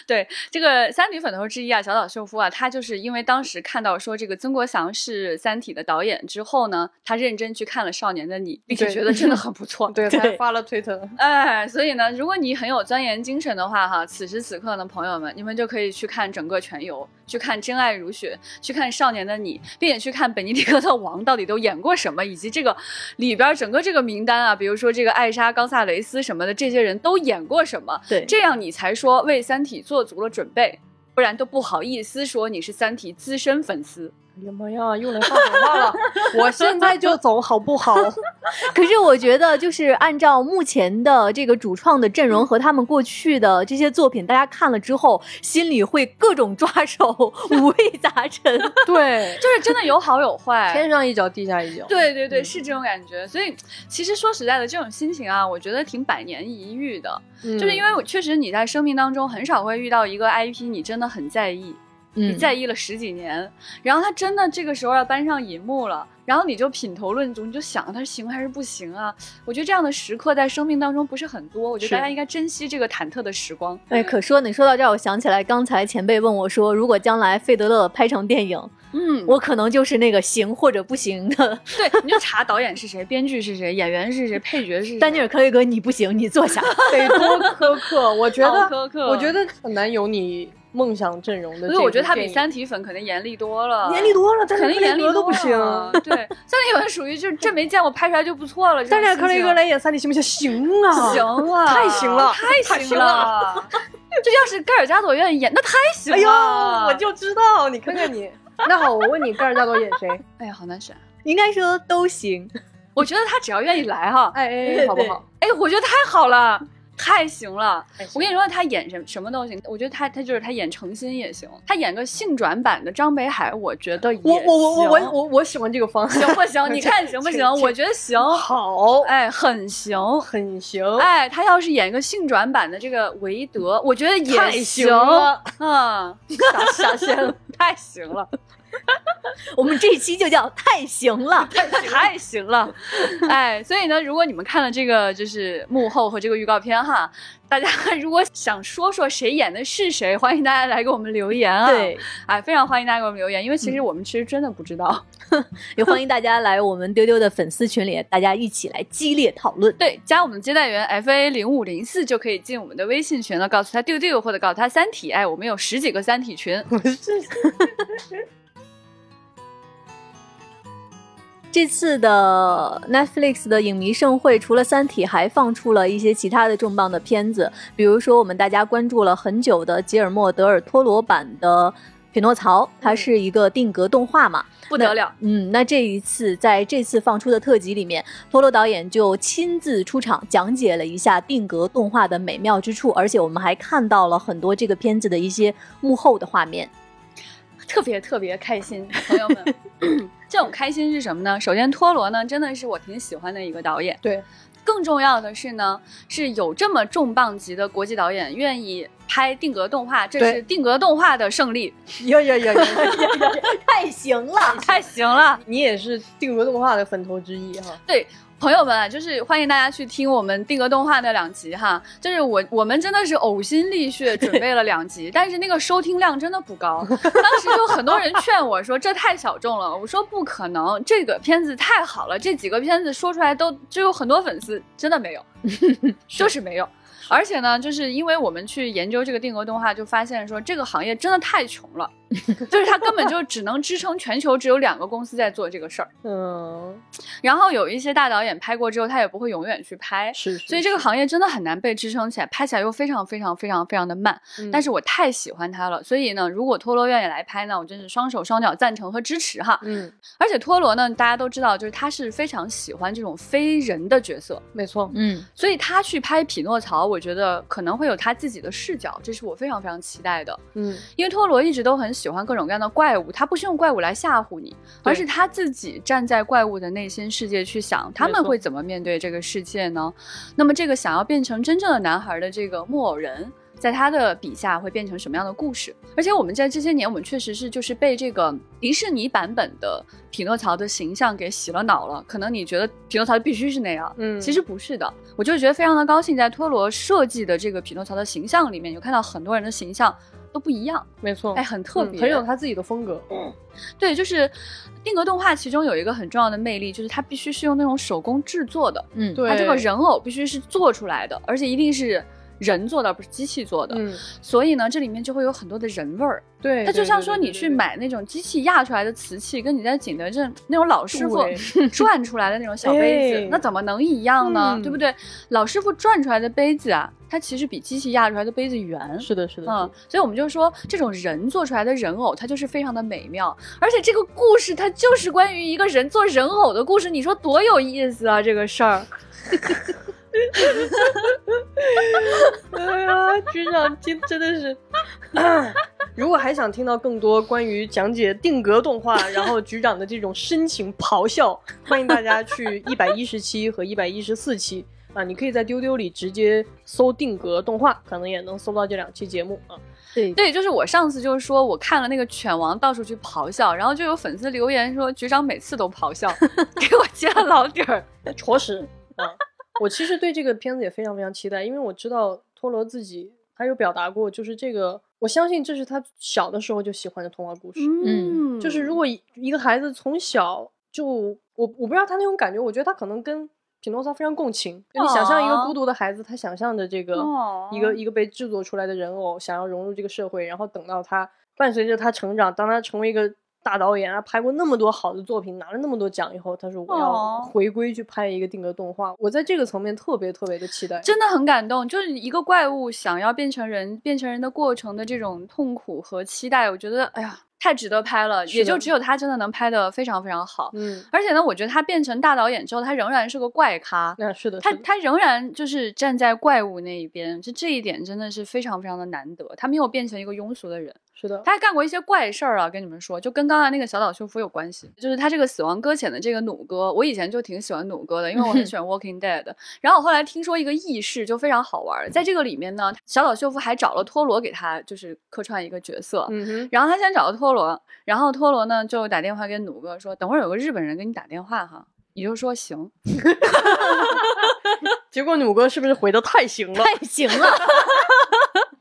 Speaker 3: 对这个三体粉头之一啊，小岛秀夫啊，他就是因为当时看到说这个曾国祥是三体的导演之后呢，他认真去看了《少年的你》，并且觉得真的很不错。
Speaker 2: 对，他发了推特。
Speaker 3: 哎，所以呢，如果你很有钻研精神的话，哈，此时此刻呢，朋友们，你们就可以去看整个全游，去看《真爱如雪》，去看《少年的你》，并且去看本尼迪克特王到底都演过什么，以及这个里边整个这个名单啊，比如说这个艾莎·冈萨雷斯什么的，这些人都演过什么，
Speaker 1: 对，
Speaker 3: 这样你才说为《三体》做足了准备，不然都不好意思说你是《三体》资深粉丝。
Speaker 2: 哎呀妈呀，又来放狠话了！我现在就走好不好？
Speaker 1: 可是我觉得，就是按照目前的这个主创的阵容和他们过去的这些作品，大家看了之后，心里会各种抓手，五味杂陈。
Speaker 2: 对，
Speaker 3: 就是真的有好有坏，
Speaker 2: 天上一脚，地下一脚。
Speaker 3: 对对对，
Speaker 2: 嗯
Speaker 3: 是这种感觉。所以其实说实在的，这种心情啊，我觉得挺百年一遇的。
Speaker 2: 嗯，
Speaker 3: 就是因为我确实你在生命当中很少会遇到一个 IP，你真的很在意，你
Speaker 1: 嗯，
Speaker 3: 在意了十几年，然后他真的这个时候要搬上银幕了，然后你就品头论足，你就想他行还是不行啊？我觉得这样的时刻在生命当中不是很多，我觉得大家应该珍惜这个忐忑的时光。
Speaker 1: 哎，可说你说到这儿，我想起来刚才前辈问我说，如果将来费德勒拍成电影，
Speaker 3: 嗯，
Speaker 1: 我可能就是那个行或者不行的。
Speaker 3: 对，你就查导演是谁，编剧是谁，演员是谁，配角是谁。
Speaker 1: 丹尼尔·克雷格，你不行，你坐下。
Speaker 2: 得多苛刻。我觉得，
Speaker 3: 苛刻
Speaker 2: 我觉得很难有你梦想阵容的。
Speaker 3: 所以我觉得他比三体粉肯定严厉多了，
Speaker 2: 严厉多了，但是
Speaker 3: 肯定严厉多
Speaker 2: 都不行。
Speaker 3: 了 对，三体粉属于就是这没见过拍出来就不错了。
Speaker 2: 但是克雷
Speaker 3: 心情
Speaker 2: 格来演三体行不行？行啊，
Speaker 3: 行啊，
Speaker 2: 太行了
Speaker 3: 太
Speaker 2: 太行
Speaker 3: 了。这要是盖尔加朵愿意演，那太行了。
Speaker 2: 哎呦，我就知道，你看看你。那好，我问你，盖尔加朵演谁？
Speaker 3: 哎呀，好难选。
Speaker 1: 应该说都行。
Speaker 3: 我觉得他只要愿意来哈，
Speaker 2: 哎哎，好不好？
Speaker 3: 哎，我觉得太好了。太行了！我跟你说，他演什什么都行。我觉得他他就是他演程心也行，他演个性转版的张北海，我觉得也
Speaker 2: 我我我我我我我喜欢这个方 案，
Speaker 3: 行不行？你看行不行？我觉得行，
Speaker 2: 好，
Speaker 3: 哎，很行。
Speaker 2: 很行，
Speaker 3: 哎，他要是演一个性转版的这个韦德，我觉得也
Speaker 2: 太行了，
Speaker 3: 嗯，
Speaker 2: 下下线了。
Speaker 3: 太行了，
Speaker 1: 我们这一期就叫太行了。
Speaker 3: 太行了，哎，所以呢，如果你们看了这个就是幕后和这个预告片哈，大家如果想说说谁演的是谁，欢迎大家来给我们留言啊。
Speaker 1: 对，
Speaker 3: 哎，非常欢迎大家给我们留言，因为其实我们其实真的不知道。
Speaker 1: 也欢迎大家来我们丢丢的粉丝群里，大家一起来激烈讨论。
Speaker 3: 对，加我们的接待员 F A 零五零四就可以进我们的微信群了，告诉他丢丢或者告诉他三体，哎，我们有十几个三体群。
Speaker 1: 这次的 Netflix 的影迷盛会，除了《三体》，还放出了一些其他的重磅的片子，比如说我们大家关注了很久的吉尔莫·德尔托罗版的《匹诺曹》，它是一个定格动画嘛，
Speaker 3: 不得了，
Speaker 1: 嗯，那这一次在这次放出的特辑里面，托罗导演就亲自出场讲解了一下定格动画的美妙之处，而且我们还看到了很多这个片子的一些幕后的画面。
Speaker 3: 特别特别开心，朋友们。这种开心是什么呢？首先，托罗呢真的是我挺喜欢的一个导演。
Speaker 2: 对，
Speaker 3: 更重要的是呢，是有这么重磅级的国际导演愿意拍定格动画，这是定格动画的胜利，
Speaker 2: 有有有有！
Speaker 1: 太行了！
Speaker 3: 太行了。
Speaker 2: 你也是定格动画的粉头之一哈。
Speaker 3: 对。朋友们啊，就是欢迎大家去听我们定格动画那两集哈，就是我我们真的是呕心沥血准备了两集，但是那个收听量真的不高。当时就很多人劝我说这太小众了，我说不可能，这个片子太好了，这几个片子说出来都就有很多粉丝，真的没有，就是没有。而且呢，就是因为我们去研究这个定格动画，就发现说这个行业真的太穷了。就是它根本就只能支撑全球只有两个公司在做这个事儿。
Speaker 2: 嗯，
Speaker 3: 然后有一些大导演拍过之后，他也不会永远去拍，
Speaker 2: 是，
Speaker 3: 所以这个行业真的很难被支撑起来，拍起来又非常非常非常非常的慢。但
Speaker 2: 是，
Speaker 3: 我太喜欢他了，所以呢，如果托罗愿意来拍呢，我真是双手双脚赞成和支持哈。
Speaker 2: 嗯，
Speaker 3: 而且托罗呢，大家都知道，就是他是非常喜欢这种非人的角色，
Speaker 2: 没错，
Speaker 1: 嗯，
Speaker 3: 所以他去拍匹诺曹，我觉得可能会有他自己的视角，这是我非常非常期待的。
Speaker 2: 嗯，
Speaker 3: 因为托罗一直都很喜欢各种各样的怪物，他不是用怪物来吓唬你，而是他自己站在怪物的内心世界去想，他们会怎么面对这个世界呢？那么这个想要变成真正的男孩的这个木偶人。在他的笔下会变成什么样的故事？而且我们在这些年，我们确实是就是被这个迪士尼版本的匹诺曹的形象给洗了脑了。可能你觉得匹诺曹必须是那样，
Speaker 2: 嗯，
Speaker 3: 其实不是的。我就觉得非常的高兴，在托罗设计的这个匹诺曹的形象里面，有看到很多人的形象都不一样，
Speaker 2: 没错，
Speaker 3: 哎，很特别，
Speaker 2: 很有他自己的风格。
Speaker 3: 嗯，对，就是定格动画其中有一个很重要的魅力，就是它必须是用那种手工制作的，
Speaker 1: 嗯，
Speaker 2: 对，
Speaker 3: 它这个人偶必须是做出来的，而且一定是。人做的不是机器做的，
Speaker 2: 嗯，
Speaker 3: 所以呢，这里面就会有很多的人味儿。
Speaker 2: 对，
Speaker 3: 它就像说你去买那种机器压出来的瓷器，跟你在景德镇那种老师傅转出来的那种小杯子，那怎么能一样呢？对不对？老师傅转出来的杯子啊，它其实比机器压出来的杯子圆。
Speaker 2: 是的，是的，
Speaker 3: 嗯，所以我们就说这种人做出来的人偶，它就是非常的美妙，而且这个故事它就是关于一个人做人偶的故事，你说多有意思啊，这个事儿。
Speaker 2: 哎呀，局长今真的是，如果还想听到更多关于讲解定格动画，然后局长的这种深情咆哮，欢迎大家去 一百一十七和一百一十四期啊，你可以在丢丢里直接搜定格动画，可能也能搜到这两期节目啊。
Speaker 1: 对
Speaker 3: 对，就是我上次就是说我看了那个犬王到处去咆哮，然后就有粉丝留言说局长每次都咆哮，给我揭了老底儿，
Speaker 2: 着实啊。我其实对这个片子也非常非常期待，因为我知道托罗自己他有表达过，就是这个，我相信这是他小的时候就喜欢的童话故事。
Speaker 3: 嗯，
Speaker 2: 就是如果一个孩子从小就，我我不知道他那种感觉，我觉得他可能跟匹诺曹非常共情。就你想象一个孤独的孩子，他想象着这个一个一个被制作出来的人偶，想要融入这个社会，然后等到他伴随着他成长，当他成为一个。大导演啊，拍过那么多好的作品，拿了那么多奖以后，他说我要回归去拍一个定格动画。我在这个层面特别特别的期待，
Speaker 3: 真的很感动。就是一个怪物想要变成人，变成人的过程的这种痛苦和期待，我觉得，哎呀。太值得拍了，也就只有他真的能拍的非常非常好。
Speaker 2: 嗯，
Speaker 3: 而且呢，我觉得他变成大导演之后，他仍然是个怪咖。
Speaker 2: 那是的，
Speaker 3: 他他仍然就是站在怪物那一边，就这一点真的是非常非常的难得。他没有变成一个庸俗的人。
Speaker 2: 是的，
Speaker 3: 他还干过一些怪事儿啊，跟你们说，就跟刚才那个小岛秀夫有关系。就是他这个死亡搁浅的这个弩哥，我以前就挺喜欢弩哥的，因为我很喜欢 Walking Dead。然后我后来听说一个轶事，就非常好玩。在这个里面呢，小岛秀夫还找了托罗给他就是客串一个角色。
Speaker 2: 嗯哼，
Speaker 3: 然后他先找了托罗，然后。托罗呢就打电话给弩哥说：“等会儿有个日本人给你打电话哈。”你就说行。
Speaker 2: 结果弩哥是不是回的太行了？
Speaker 1: 太行了。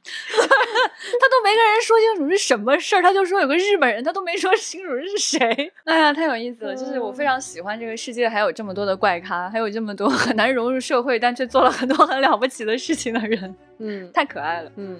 Speaker 3: 他都没跟人说清楚是什么事儿，他就说有个日本人，他都没说清楚是谁。哎呀，太有意思了！就是我非常喜欢这个世界，还有这么多的怪咖，还有这么多很难融入社会，但却做了很多很了不起的事情的人。
Speaker 2: 嗯，
Speaker 3: 太可爱了。
Speaker 2: 嗯。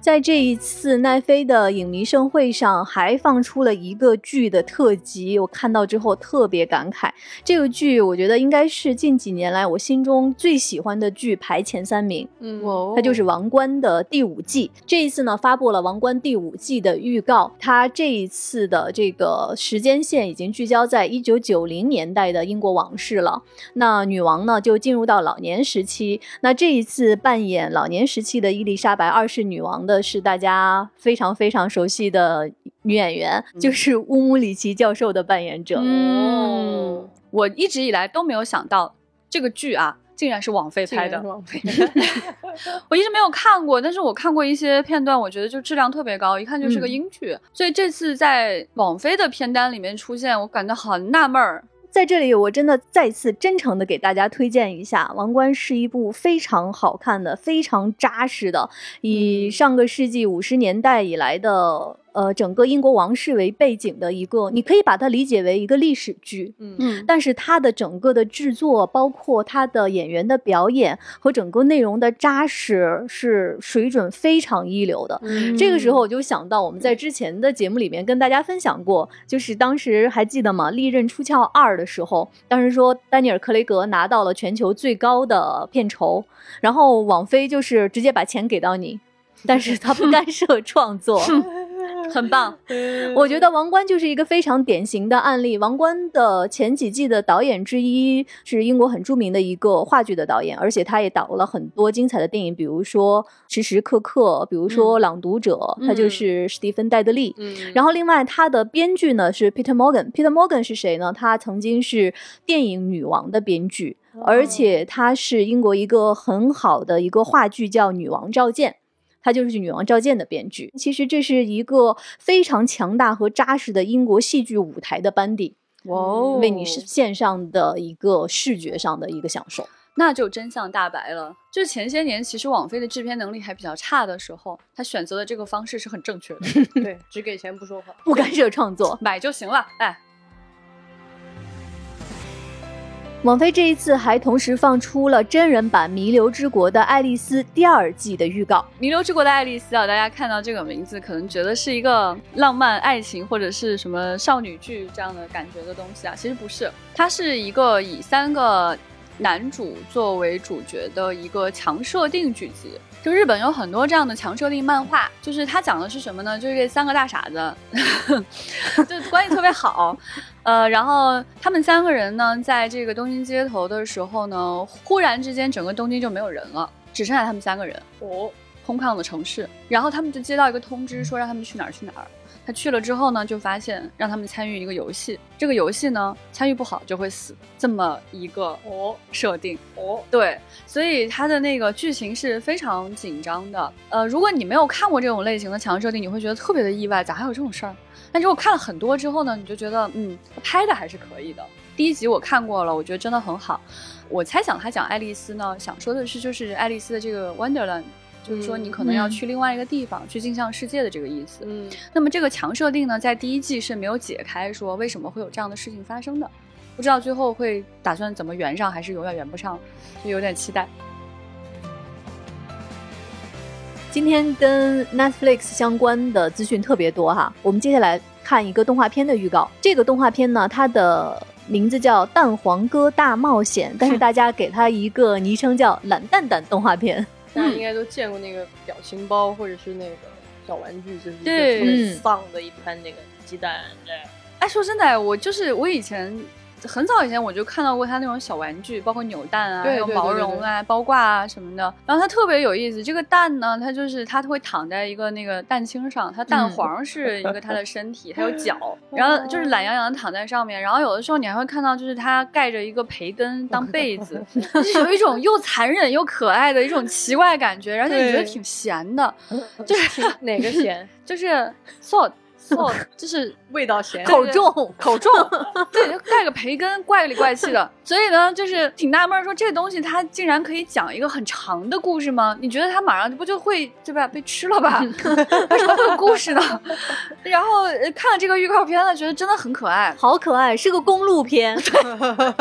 Speaker 1: 在这一次奈飞的影迷盛会上，还放出了一个剧的特辑，我看到之后特别感慨。这个剧我觉得应该是近几年来我心中最喜欢的剧，排前三名。
Speaker 2: 嗯，
Speaker 1: 它就是《王冠》的第五季。这一次呢，发布了《王冠》第五季的预告。它这一次的这个时间线已经聚焦在一九九零年代的英国往事了。那女王呢，就进入到老年时期。那这一次扮演老年时期的伊丽莎白二世女王。的是大家非常非常熟悉的女演员，就是乌姆里奇教授的扮演者。
Speaker 3: 嗯，我一直以来都没有想到这个剧啊，竟然是网飞拍的。
Speaker 2: 网飞，
Speaker 3: 我一直没有看过，但是我看过一些片段，我觉得就质量特别高，一看就是个英剧。所以这次在网飞的片单里面出现，我感到很纳闷儿。
Speaker 1: 在这里，我真的再次真诚的给大家推荐一下《王冠》，是一部非常好看的、非常扎实的，以上个世纪五十年代以来的呃整个英国王室为背景的一个，你可以把它理解为一个历史剧。
Speaker 2: 嗯
Speaker 3: 嗯
Speaker 1: 但是它的整个的制作，包括它的演员的表演和整个内容的扎实，是水准非常一流的。
Speaker 2: 嗯
Speaker 1: 这个时候我就想到，我们在之前的节目里面跟大家分享过，就是当时还记得吗？《利刃出鞘二》的时候，当时说丹尼尔·克雷格拿到了全球最高的片酬，然后网飞就是直接把钱给到你，但是他不 干涉创作。
Speaker 3: 很棒。
Speaker 1: 我觉得《王冠》就是一个非常典型的案例。《王冠》的前几季的导演之一是英国很著名的一个话剧的导演，而且他也导了很多精彩的电影，比如说《时时刻刻》，比如说《朗读者》，他就是史蒂芬·戴德利。
Speaker 2: 嗯
Speaker 1: 然后，另外他的编剧呢是 Peter Morgan。Peter Morgan 是谁呢？他曾经是电影《女王》的编剧，而且他是英国一个很好的一个话剧叫《女王召见》。他就是《女王召见》的编剧。其实这是一个非常强大和扎实的英国戏剧舞台的班底，
Speaker 3: 哇哦
Speaker 1: 为你是线上的一个视觉上的一个享受。
Speaker 3: 那就真相大白了。就是前些年，其实网飞的制片能力还比较差的时候，他选择的这个方式是很正确的，
Speaker 2: 对，只给钱不说话。
Speaker 1: 不干涉创作。
Speaker 3: 买就行了。哎，
Speaker 1: 网飞这一次还同时放出了真人版《弥留之国的爱丽丝》第二季的预告。
Speaker 3: 《弥留之国的爱丽丝》啊，大家看到这个名字，可能觉得是一个浪漫爱情或者是什么少女剧这样的感觉的东西啊，其实不是，它是一个以三个男主作为主角的一个强设定剧集。就日本有很多这样的强设定漫画，就是它讲的是什么呢？就是这三个大傻子，就关系特别好，呃，然后他们三个人呢，在这个东京街头的时候呢，忽然之间整个东京就没有人了，只剩下他们三个人。
Speaker 2: 哦，
Speaker 3: 空旷的城市，然后他们就接到一个通知，说让他们去哪儿去哪儿。他去了之后呢，就发现让他们参与一个游戏，这个游戏呢参与不好就会死，这么一个
Speaker 2: 哦
Speaker 3: 设定。
Speaker 2: 哦，
Speaker 3: 对，所以它的那个剧情是非常紧张的。呃，如果你没有看过这种类型的强设定，你会觉得特别的意外，咋还有这种事儿？但如果看了很多之后呢，你就觉得嗯，拍的还是可以的。第一集我看过了，我觉得真的很好。我猜想他讲爱丽丝呢，想说的是就是爱丽丝的这个 Wonderland，就是说你可能要
Speaker 1: 嗯
Speaker 3: 去另外一个地方，去镜像世界的这个意思。
Speaker 2: 嗯，
Speaker 3: 那么这个强设定呢，在第一季是没有解开说为什么会有这样的事情发生的，不知道最后会打算怎么圆上，还是永远圆不上，就有点期待。
Speaker 1: 今天跟 Netflix 相关的资讯特别多哈，我们接下来看一个动画片的预告。这个动画片呢，它的名字叫《蛋黄哥大冒险》，但是 大家给它一个昵称叫“懒蛋蛋动画片
Speaker 2: 大家应该都见过那个表情包或者是那个小玩具，就是特别
Speaker 1: 嗯。
Speaker 2: 丧的一摊那个鸡蛋，对，
Speaker 3: 哎，说真的，我就是我以前很早以前我就看到过他那种小玩具，包括扭蛋啊，还有毛绒啊、包挂啊什么的。然后它特别有意思，这个蛋呢，它就是它会躺在一个那个蛋清上，它蛋
Speaker 1: 嗯
Speaker 3: 黄是一个它的身体，还有脚，然后就是懒洋洋的躺在上面。然后有的时候你还会看到，就是它盖着一个培根当被子，就 是 有一种又残忍又可爱的一种奇怪感觉，而且你觉得挺咸的，就是
Speaker 2: 哪个咸？
Speaker 3: 就是 salt salt，就是
Speaker 2: 味道咸”，
Speaker 1: 口重。
Speaker 3: 口重，对，就盖个培根，怪里怪气的。所以呢，就是挺纳闷，说这个东西它竟然可以讲一个很长的故事吗？你觉得它马上不就会对吧被吃了吧？为什么会有故事呢？然后呃看了这个预告片呢，觉得真的很可爱，
Speaker 1: 好可爱，是个公路片。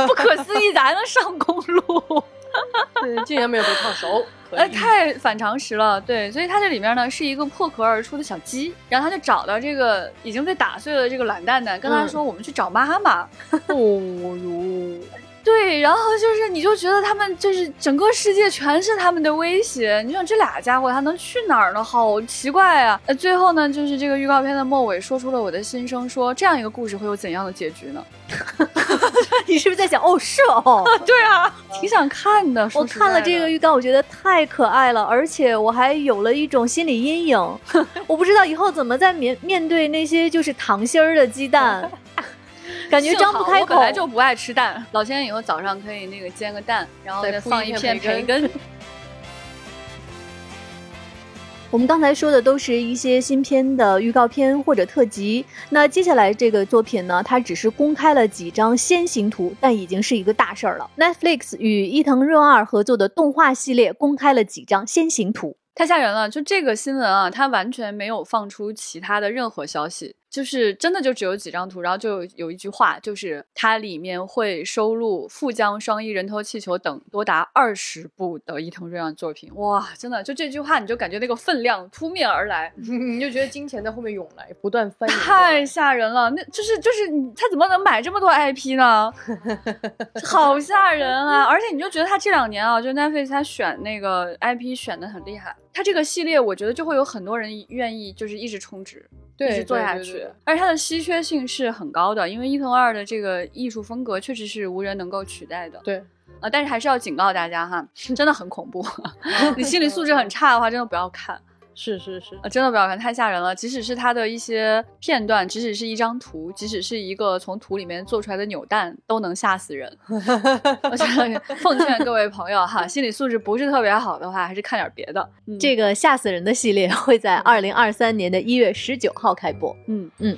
Speaker 3: 不可思议，咋还能上公路？
Speaker 2: 对竟然没有被烫熟，可
Speaker 3: 呃，太反常识了，对，所以它这里面呢是一个破壳而出的小鸡，然后他就找到这个已经被打碎了的这个懒蛋蛋，跟他说：“我们去找妈妈。
Speaker 2: 哦哟，
Speaker 3: 对，然后就是你就觉得他们就是整个世界全是他们的威胁。你想这俩家伙他能去哪儿呢？好奇怪啊！呃，最后呢，就是这个预告片的末尾说出了我的心声，说这样一个故事会有怎样的结局呢？
Speaker 1: 你是不是在想？哦，是哦。
Speaker 3: 对啊，挺想看的。
Speaker 1: 我看了这个预告，我觉得太可爱了，而且我还有了一种心理阴影。我不知道以后怎么在面面对那些就是糖心儿的鸡蛋，感觉张不开口。
Speaker 3: 我本来就不爱吃蛋，老千以后早上可以那个煎个蛋，然后
Speaker 2: 再
Speaker 3: 放一片
Speaker 2: 培
Speaker 3: 根。
Speaker 1: 我们刚才说的都是一些新片的预告片或者特辑。那接下来这个作品呢，它只是公开了几张先行图，但已经是一个大事儿了。Netflix 与伊藤润二合作的动画系列公开了几张先行图。
Speaker 3: 太吓人了！就这个新闻啊，它完全没有放出其他的任何消息。就是真的就只有几张图，然后就有一句话，就是它里面会收录《富江双一》《人头气球》等多达二十部的伊藤润二作品。哇，真的就这句话，你就感觉那个分量扑面而来，
Speaker 2: 你就觉得金钱在后面涌来，不断翻涌。
Speaker 3: 太吓人了！那就是就是他怎么能买这么多 IP 呢？好吓人啊！而且你就觉得他这两年啊，就 Netflix 他选那个 IP 选的很厉害，他这个系列我觉得就会有很多人愿意就是一直充值。一直做下去，而且它的稀缺性是很高的，因为一藤二的这个艺术风格确实是无人能够取代的。
Speaker 2: 对，
Speaker 3: 啊，但是还是要警告大家哈，真的很恐怖 你心理素质很差的话，真的不要看。
Speaker 2: 是是是，
Speaker 3: 真的不要看，太吓人了。即使是它的一些片段，即使是一张图，即使是一个从图里面做出来的扭蛋，都能吓死人。我想奉劝各位朋友哈，心理素质不是特别好的话，还是看点别的。
Speaker 1: 这个吓死人的系列会在二零二三年的一月十九号开播。
Speaker 3: 嗯
Speaker 1: 嗯。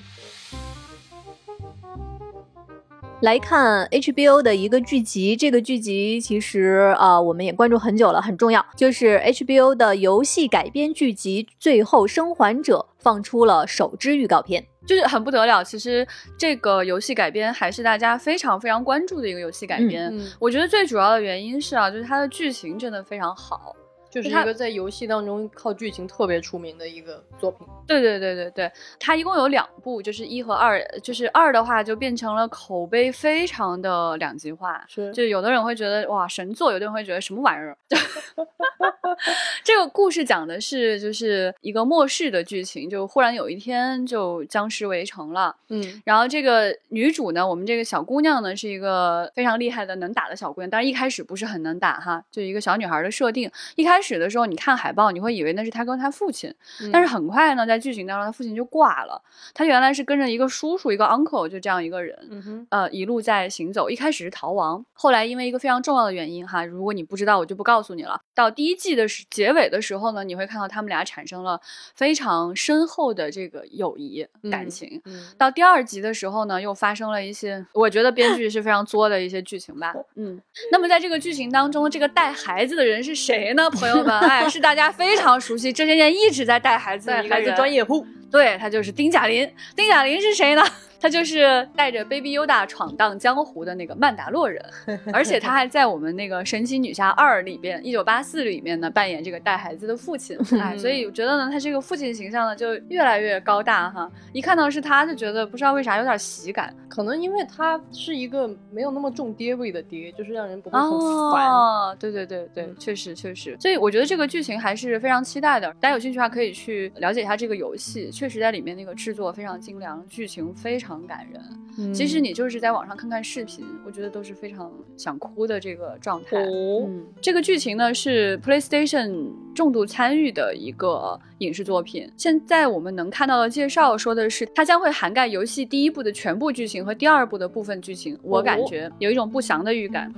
Speaker 1: 来看 HBO 的一个剧集，这个剧集其实啊，我们也关注很久了，很重要，就是 HBO 的游戏改编剧集《最后生还者》放出了首支预告片，
Speaker 3: 就是很不得了。其实这个游戏改编还是大家非常非常关注的一个游戏改编。我觉得最主要的原因是啊，就是它的剧情真的非常好。
Speaker 2: 就是一个在游戏当中靠剧情特别出名的一个作品。
Speaker 3: 对对对对对，它一共有两部，就是一和二，就是二的话就变成了口碑非常的两极化。
Speaker 2: 是，
Speaker 3: 就有的人会觉得哇神作，有的人会觉得什么玩意儿。这个故事讲的是就是一个末世的剧情，就忽然有一天就僵尸围城了。
Speaker 2: 嗯，
Speaker 3: 然后这个女主呢，我们这个小姑娘呢是一个非常厉害的能打的小姑娘，但是一开始不是很能打哈，就一个小女孩的设定，一开。开始的时候，你看海报，你会以为那是他跟他父亲，但是很快呢，在剧情当中，他父亲就挂了。他原来是跟着一个叔叔，一个 uncle，就这样一个人，呃，一路在行走。一开始是逃亡，后来因为一个非常重要的原因哈，如果你不知道，我就不告诉你了。到第一季的结尾的时候呢，你会看到他们俩产生了非常深厚的这个友谊感情。到第二集的时候呢，又发生了一些我觉得编剧是非常作的一些剧情吧。嗯，那么在这个剧情当中，这个带孩子的人是谁呢？朋友。朋友们，哎，是大家非常熟悉，这些年一直在带孩子的一个
Speaker 2: 孩子专业户，
Speaker 3: 对他就是丁贾林。丁贾林是谁呢？他就是带着 Baby Yoda 闯荡江湖的那个曼达洛人，而且他还在我们那个《神奇女侠二》里边，一九八四里面呢扮演这个带孩子的父亲。哎，所以我觉得呢，他这个父亲形象呢就越来越高大哈。一看到是他就觉得不知道为啥有点喜感，
Speaker 2: 可能因为他是一个没有那么重爹味的爹，就是让人不会很烦。
Speaker 3: 哦，对对对对，确实确实。所以我觉得这个剧情还是非常期待的。大家有兴趣的话可以去了解一下这个游戏，确实在里面那个制作非常精良，剧情非常。很感人，其实你就是在网上看看视频，我觉得都是非常想哭的这个状态。嗯，这个剧情呢是 PlayStation 重度参与的一个影视作品。现在我们能看到的介绍说的是，它将会涵盖游戏第一部的全部剧情和第二部的部分剧情。我感觉有一种不祥的预感。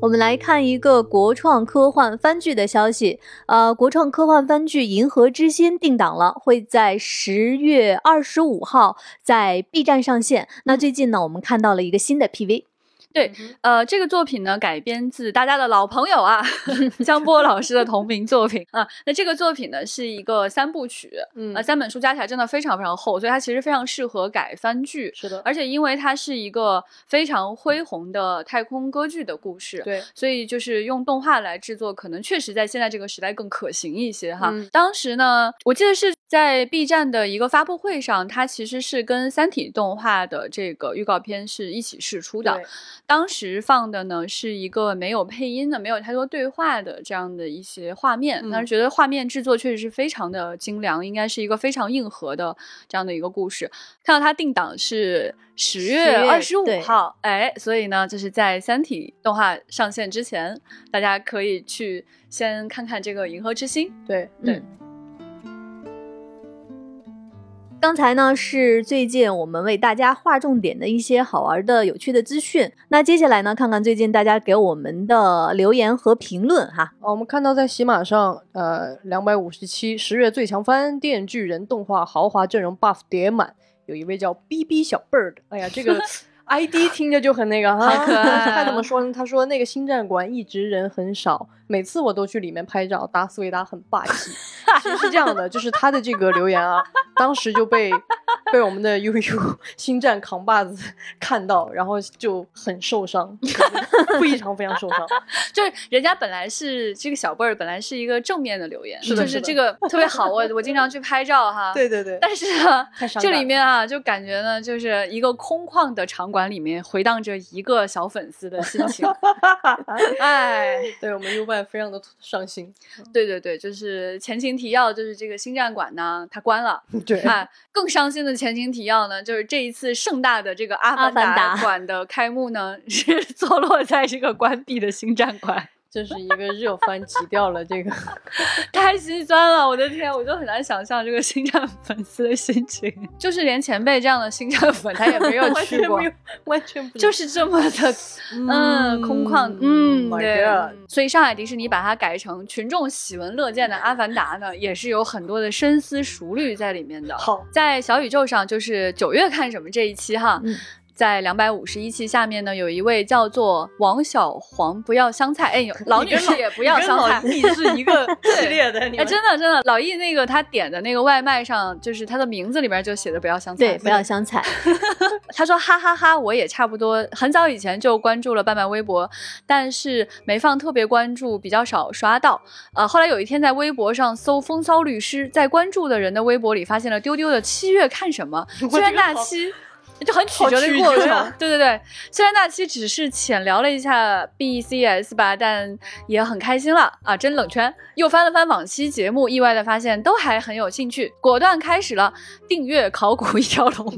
Speaker 1: 我们来看一个国创科幻番剧的消息，呃，国创科幻番剧《银河之心》定档了，会在十月二十五号在 B 站上线。那最近呢，我们看到了一个新的 PV。
Speaker 3: 对，呃，这个作品呢改编自大家的老朋友啊，江波老师的同名作品啊。那这个作品呢是一个三部曲，嗯，呃，三本书加起来真的非常非常厚，所以它其实非常适合改番剧。
Speaker 2: 是的，
Speaker 3: 而且因为它是一个非常恢宏的太空歌剧的故事，
Speaker 2: 对，
Speaker 3: 所以就是用动画来制作，可能确实在现在这个时代更可行一些哈。当时呢，我记得是在 B 站的一个发布会上，它其实是跟三体动画的这个预告片是一起试出的。当时放的呢是一个没有配音的、没有太多对话的这样的一些画面，但是觉得画面制作确实是非常的精良，应该是一个非常硬核的这样的一个故事。看到它定档是十月二十五号，哎，所以呢，就是在《三体》动画上线之前，大家可以去先看看这个《银河之星》。
Speaker 2: 对
Speaker 3: 对。
Speaker 1: 刚才呢是最近我们为大家划重点的一些好玩的、有趣的资讯。那接下来呢，看看最近大家给我们的留言和评论哈。
Speaker 2: 我们看到在喜马上，呃，两百五十七十月最强番电锯人动画豪华阵容 buff 叠满，有一位叫 B B 小 bird，哎呀，这个。ID 听着就很那个哈，
Speaker 3: 好可爱
Speaker 2: 他怎么说呢？他说那个星战馆一直人很少，每次我都去里面拍照，达斯维达很霸气。其实是这样的，就是他的这个留言啊，当时就被被我们的悠悠星战扛把子看到，然后就很受伤，非常非常受伤。
Speaker 3: 就是人家本来是这个小辈儿，本来是一个正面的留言，
Speaker 2: 是的的
Speaker 3: 就是是这个特别好，我我经常去拍照哈。
Speaker 2: 对对对，
Speaker 3: 但是呢这里面啊，就感觉呢，就是一个空旷的场馆里面回荡着一个小粉丝的心情。哎，
Speaker 2: 对我们 U 办非常的伤心。
Speaker 3: 对对对，就是前情提要，就是这个星战馆呢，它关了。
Speaker 2: 对，
Speaker 3: 啊，更伤心的前情提要呢，就是这一次盛大的这个阿凡
Speaker 1: 达
Speaker 3: 馆的开幕呢，是坐落在这个关闭的星战馆。
Speaker 2: 这是一个热番挤掉了这个。
Speaker 3: 太心酸了，我的天，我就很难想象这个星战粉丝的心情。就是连前辈这样的星战粉，他也没有 去过
Speaker 2: 全没，有，完全不
Speaker 3: 就是这么的，嗯，空旷，嗯，对。所以上海迪士尼把它改成群众喜闻乐见的《阿凡达》呢，也是有很多的深思熟虑在里面的。
Speaker 2: 好，
Speaker 3: 在小宇宙上，就是九月看什么这一期哈。
Speaker 1: 嗯
Speaker 3: 在两百五十一期下面呢，有一位叫做王小黄，不要香菜，哎，有 老女士也不要香菜，
Speaker 2: 你是一个 系列的，你
Speaker 3: 哎，真的真的，老易那个他点的那个外卖上，就是他的名字里边就写的不要香菜。
Speaker 1: 对，不要香菜。
Speaker 3: 他说哈哈哈我也差不多很早以前就关注了半半微博，但是没放特别关注，比较少刷到。呃，后来有一天在微博上搜风骚律师，在关注的人的微博里发现了丢丢的七月看什么，居然那期。就很曲折的一个过程，对对对。虽然那期只是浅聊了一下 BECS 吧，但也很开心了啊！真冷圈。又翻了翻往期节目，意外的发现都还很有兴趣，果断开始了订阅考古一条龙。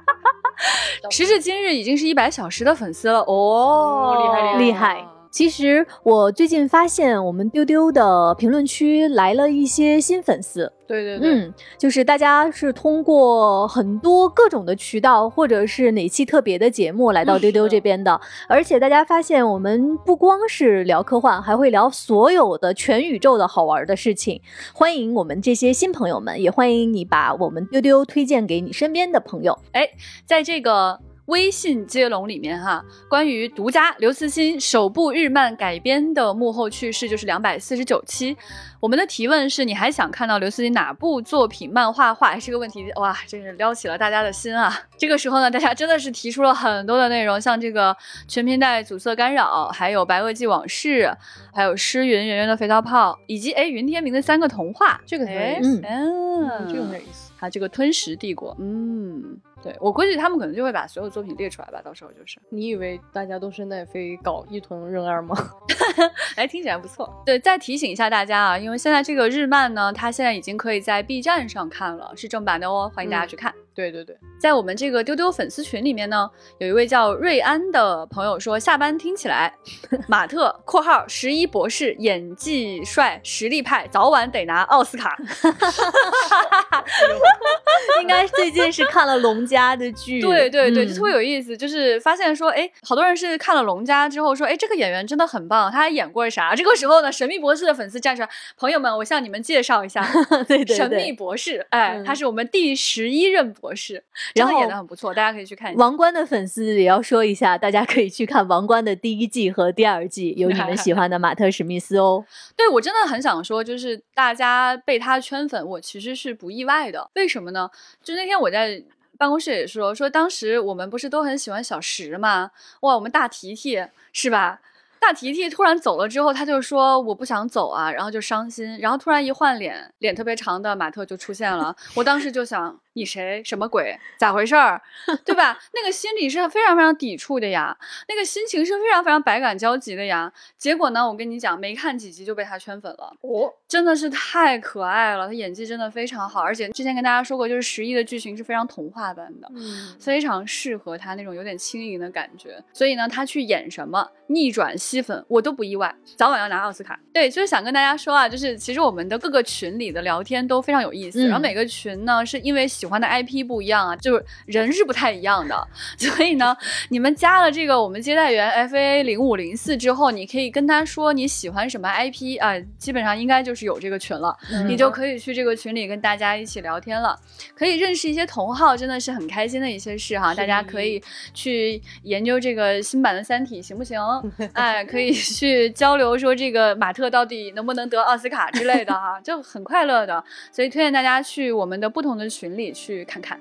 Speaker 3: 时至今日，已经是一百小时的粉丝了哦，
Speaker 2: 厉害厉害
Speaker 1: 厉害。其实我最近发现，我们丢丢的评论区来了一些新粉丝。
Speaker 2: 对对对，
Speaker 1: 嗯，就是大家是通过很多各种的渠道，或者是哪期特别的节目来到丢丢这边的。而且大家发现，我们不光是聊科幻，还会聊所有的全宇宙的好玩的事情。欢迎我们这些新朋友们，也欢迎你把我们丢丢推荐给你身边的朋友。
Speaker 3: 在这个微信接龙里面哈，关于独家刘慈欣首部日漫改编的幕后趣事，就是两百四十九期。我们的提问是：你还想看到刘慈欣哪部作品漫画化？哎这个问题哇，真是撩起了大家的心啊！这个时候呢，大家真的是提出了很多的内容，像这个全屏带阻塞干扰，还有白垩纪往事，还有诗云圆圆的肥皂泡，以及哎云天明的三个童话。
Speaker 2: 这个很有
Speaker 3: 哎
Speaker 2: 意思，
Speaker 3: 嗯，
Speaker 2: 这个很有意思。
Speaker 3: 还有这个吞食帝国，嗯，对我估计他们可能就会把所有作品列出来吧，到时候就是，
Speaker 2: 你以为大家都是奈飞搞一同任二吗？
Speaker 3: 哎，听起来不错。对，再提醒一下大家啊，因为现在这个日漫呢，它现在已经可以在 B 站上看了，是正版的哦，欢迎大家去看。
Speaker 2: 对对对，
Speaker 3: 在我们这个丢丢粉丝群里面呢，有一位叫瑞安的朋友说，下班听起来，马特（ 括号十一博士）演技帅，实力派，早晚得拿奥斯卡。
Speaker 1: 应该最近是看了龙家的剧，
Speaker 3: 对对对，
Speaker 1: 嗯
Speaker 3: 就特别有意思，就是发现说，哎，好多人是看了《龙家》之后说，哎，这个演员真的很棒，他还演过啥？这个时候呢，神秘博士的粉丝站出来，朋友们，我向你们介绍一下，
Speaker 1: 对对对
Speaker 3: 神秘博士，哎，
Speaker 2: 嗯
Speaker 3: 他是我们第十一任博士，
Speaker 1: 然后
Speaker 3: 演的很不错，大家可以去看一下。
Speaker 1: 王冠的粉丝也要说一下，大家可以去看《王冠》的第一季和第二季，有你们喜欢的马特·史密斯哦。
Speaker 3: 对我真的很想说，就是大家被他圈粉，我其实是不意外的。为什么呢？就那天我在办公室也说，说当时我们不是都很喜欢小石吗？哇，我们大提提是吧？大提提突然走了之后，他就说我不想走啊，然后就伤心，然后突然一换脸，脸特别长的马特就出现了。我当时就想，你谁？什么鬼？咋回事儿？对吧？那个心里是非常非常抵触的呀，那个心情是非常非常百感交集的呀。结果呢，我跟你讲，没看几集就被他圈粉了。
Speaker 2: 哦，
Speaker 3: 真的是太可爱了，他演技真的非常好，而且之前跟大家说过，就是十一的剧情是非常童话般的，
Speaker 2: 嗯，
Speaker 3: 非常适合他那种有点轻盈的感觉。所以呢，他去演什么逆转吸粉，我都不意外，早晚要拿奥斯卡。对，就是想跟大家说啊，就是其实我们的各个群里的聊天都非常有意思，
Speaker 1: 嗯
Speaker 3: 然后每个群呢是因为喜喜欢的 IP 不一样啊，就是人是不太一样的。所以呢，你们加了这个我们接待员 F A 零五零四之后，你可以跟他说你喜欢什么 IP 啊，基本上应该就是有这个群了，
Speaker 2: 嗯
Speaker 3: 你就可以去这个群里跟大家一起聊天了，可以认识一些同好，真的是很开心的一些事哈。大家可以去研究这个新版的《三体》行不行？哎，可以去交流说这个马特到底能不能得奥斯卡之类的哈，就很快乐的。所以推荐大家去我们的不同的群里去看看。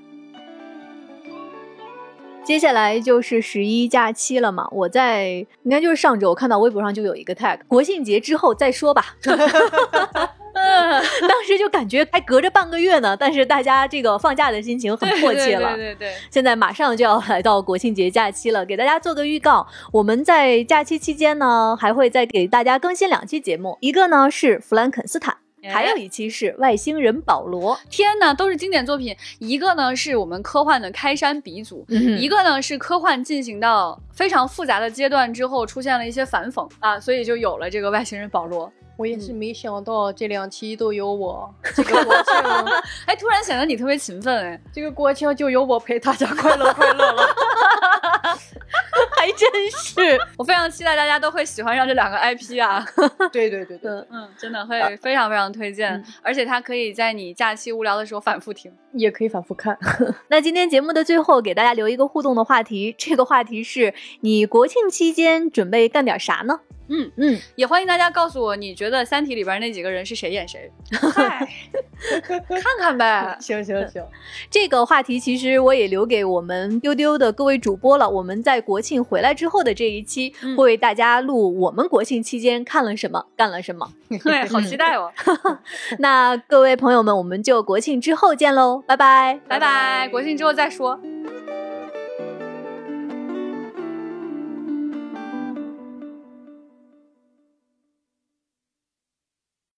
Speaker 1: 接下来就是十一假期了嘛，我在应该就是上周我看到微博上就有一个 tag，国庆节之后再说吧。当时就感觉还隔着半个月呢，但是大家这个放假的心情很迫切了。
Speaker 3: 对对对对
Speaker 1: 现在马上就要来到国庆节假期了，给大家做个预告。我们在假期期间呢，还会再给大家更新两期节目，一个呢是弗兰肯斯坦，
Speaker 3: 哎
Speaker 1: 还有一期是外星人保罗。
Speaker 3: 天呐，都是经典作品。一个呢是我们科幻的开山鼻祖，
Speaker 1: 嗯
Speaker 3: 一个呢是科幻进行到非常复杂的阶段之后，出现了一些反讽啊，所以就有了这个外星人保罗。
Speaker 2: 我也是没想到这两期都有我，这个国庆，
Speaker 3: 哎，突然显得你特别勤奋哎。
Speaker 2: 这个国庆就有我陪大家快乐快乐了。
Speaker 1: 还真是。
Speaker 3: 我非常期待大家都会喜欢上这两个 IP 啊，
Speaker 2: 对对对对，
Speaker 1: 嗯
Speaker 3: 嗯，真的会非常非常推荐，
Speaker 1: 嗯
Speaker 3: 而且它可以在你假期无聊的时候反复听。
Speaker 2: 也可以反复看。
Speaker 1: 那今天节目的最后，给大家留一个互动的话题，这个话题是你国庆期间准备干点啥呢？
Speaker 3: 嗯
Speaker 1: 嗯，
Speaker 3: 也欢迎大家告诉我，你觉得《三体》里边那几个人是谁演谁？嗨，看看呗。
Speaker 2: 行行行，
Speaker 1: 这个话题其实我也留给我们丢丢的各位主播了。我们在国庆回来之后的这一期，
Speaker 3: 嗯
Speaker 1: 会为大家录我们国庆期间看了什么，干了什么。
Speaker 3: 对，好期待哦！
Speaker 1: 那各位朋友们，我们就国庆之后见喽，拜拜。
Speaker 3: 拜拜，国庆之后再说。
Speaker 2: 拜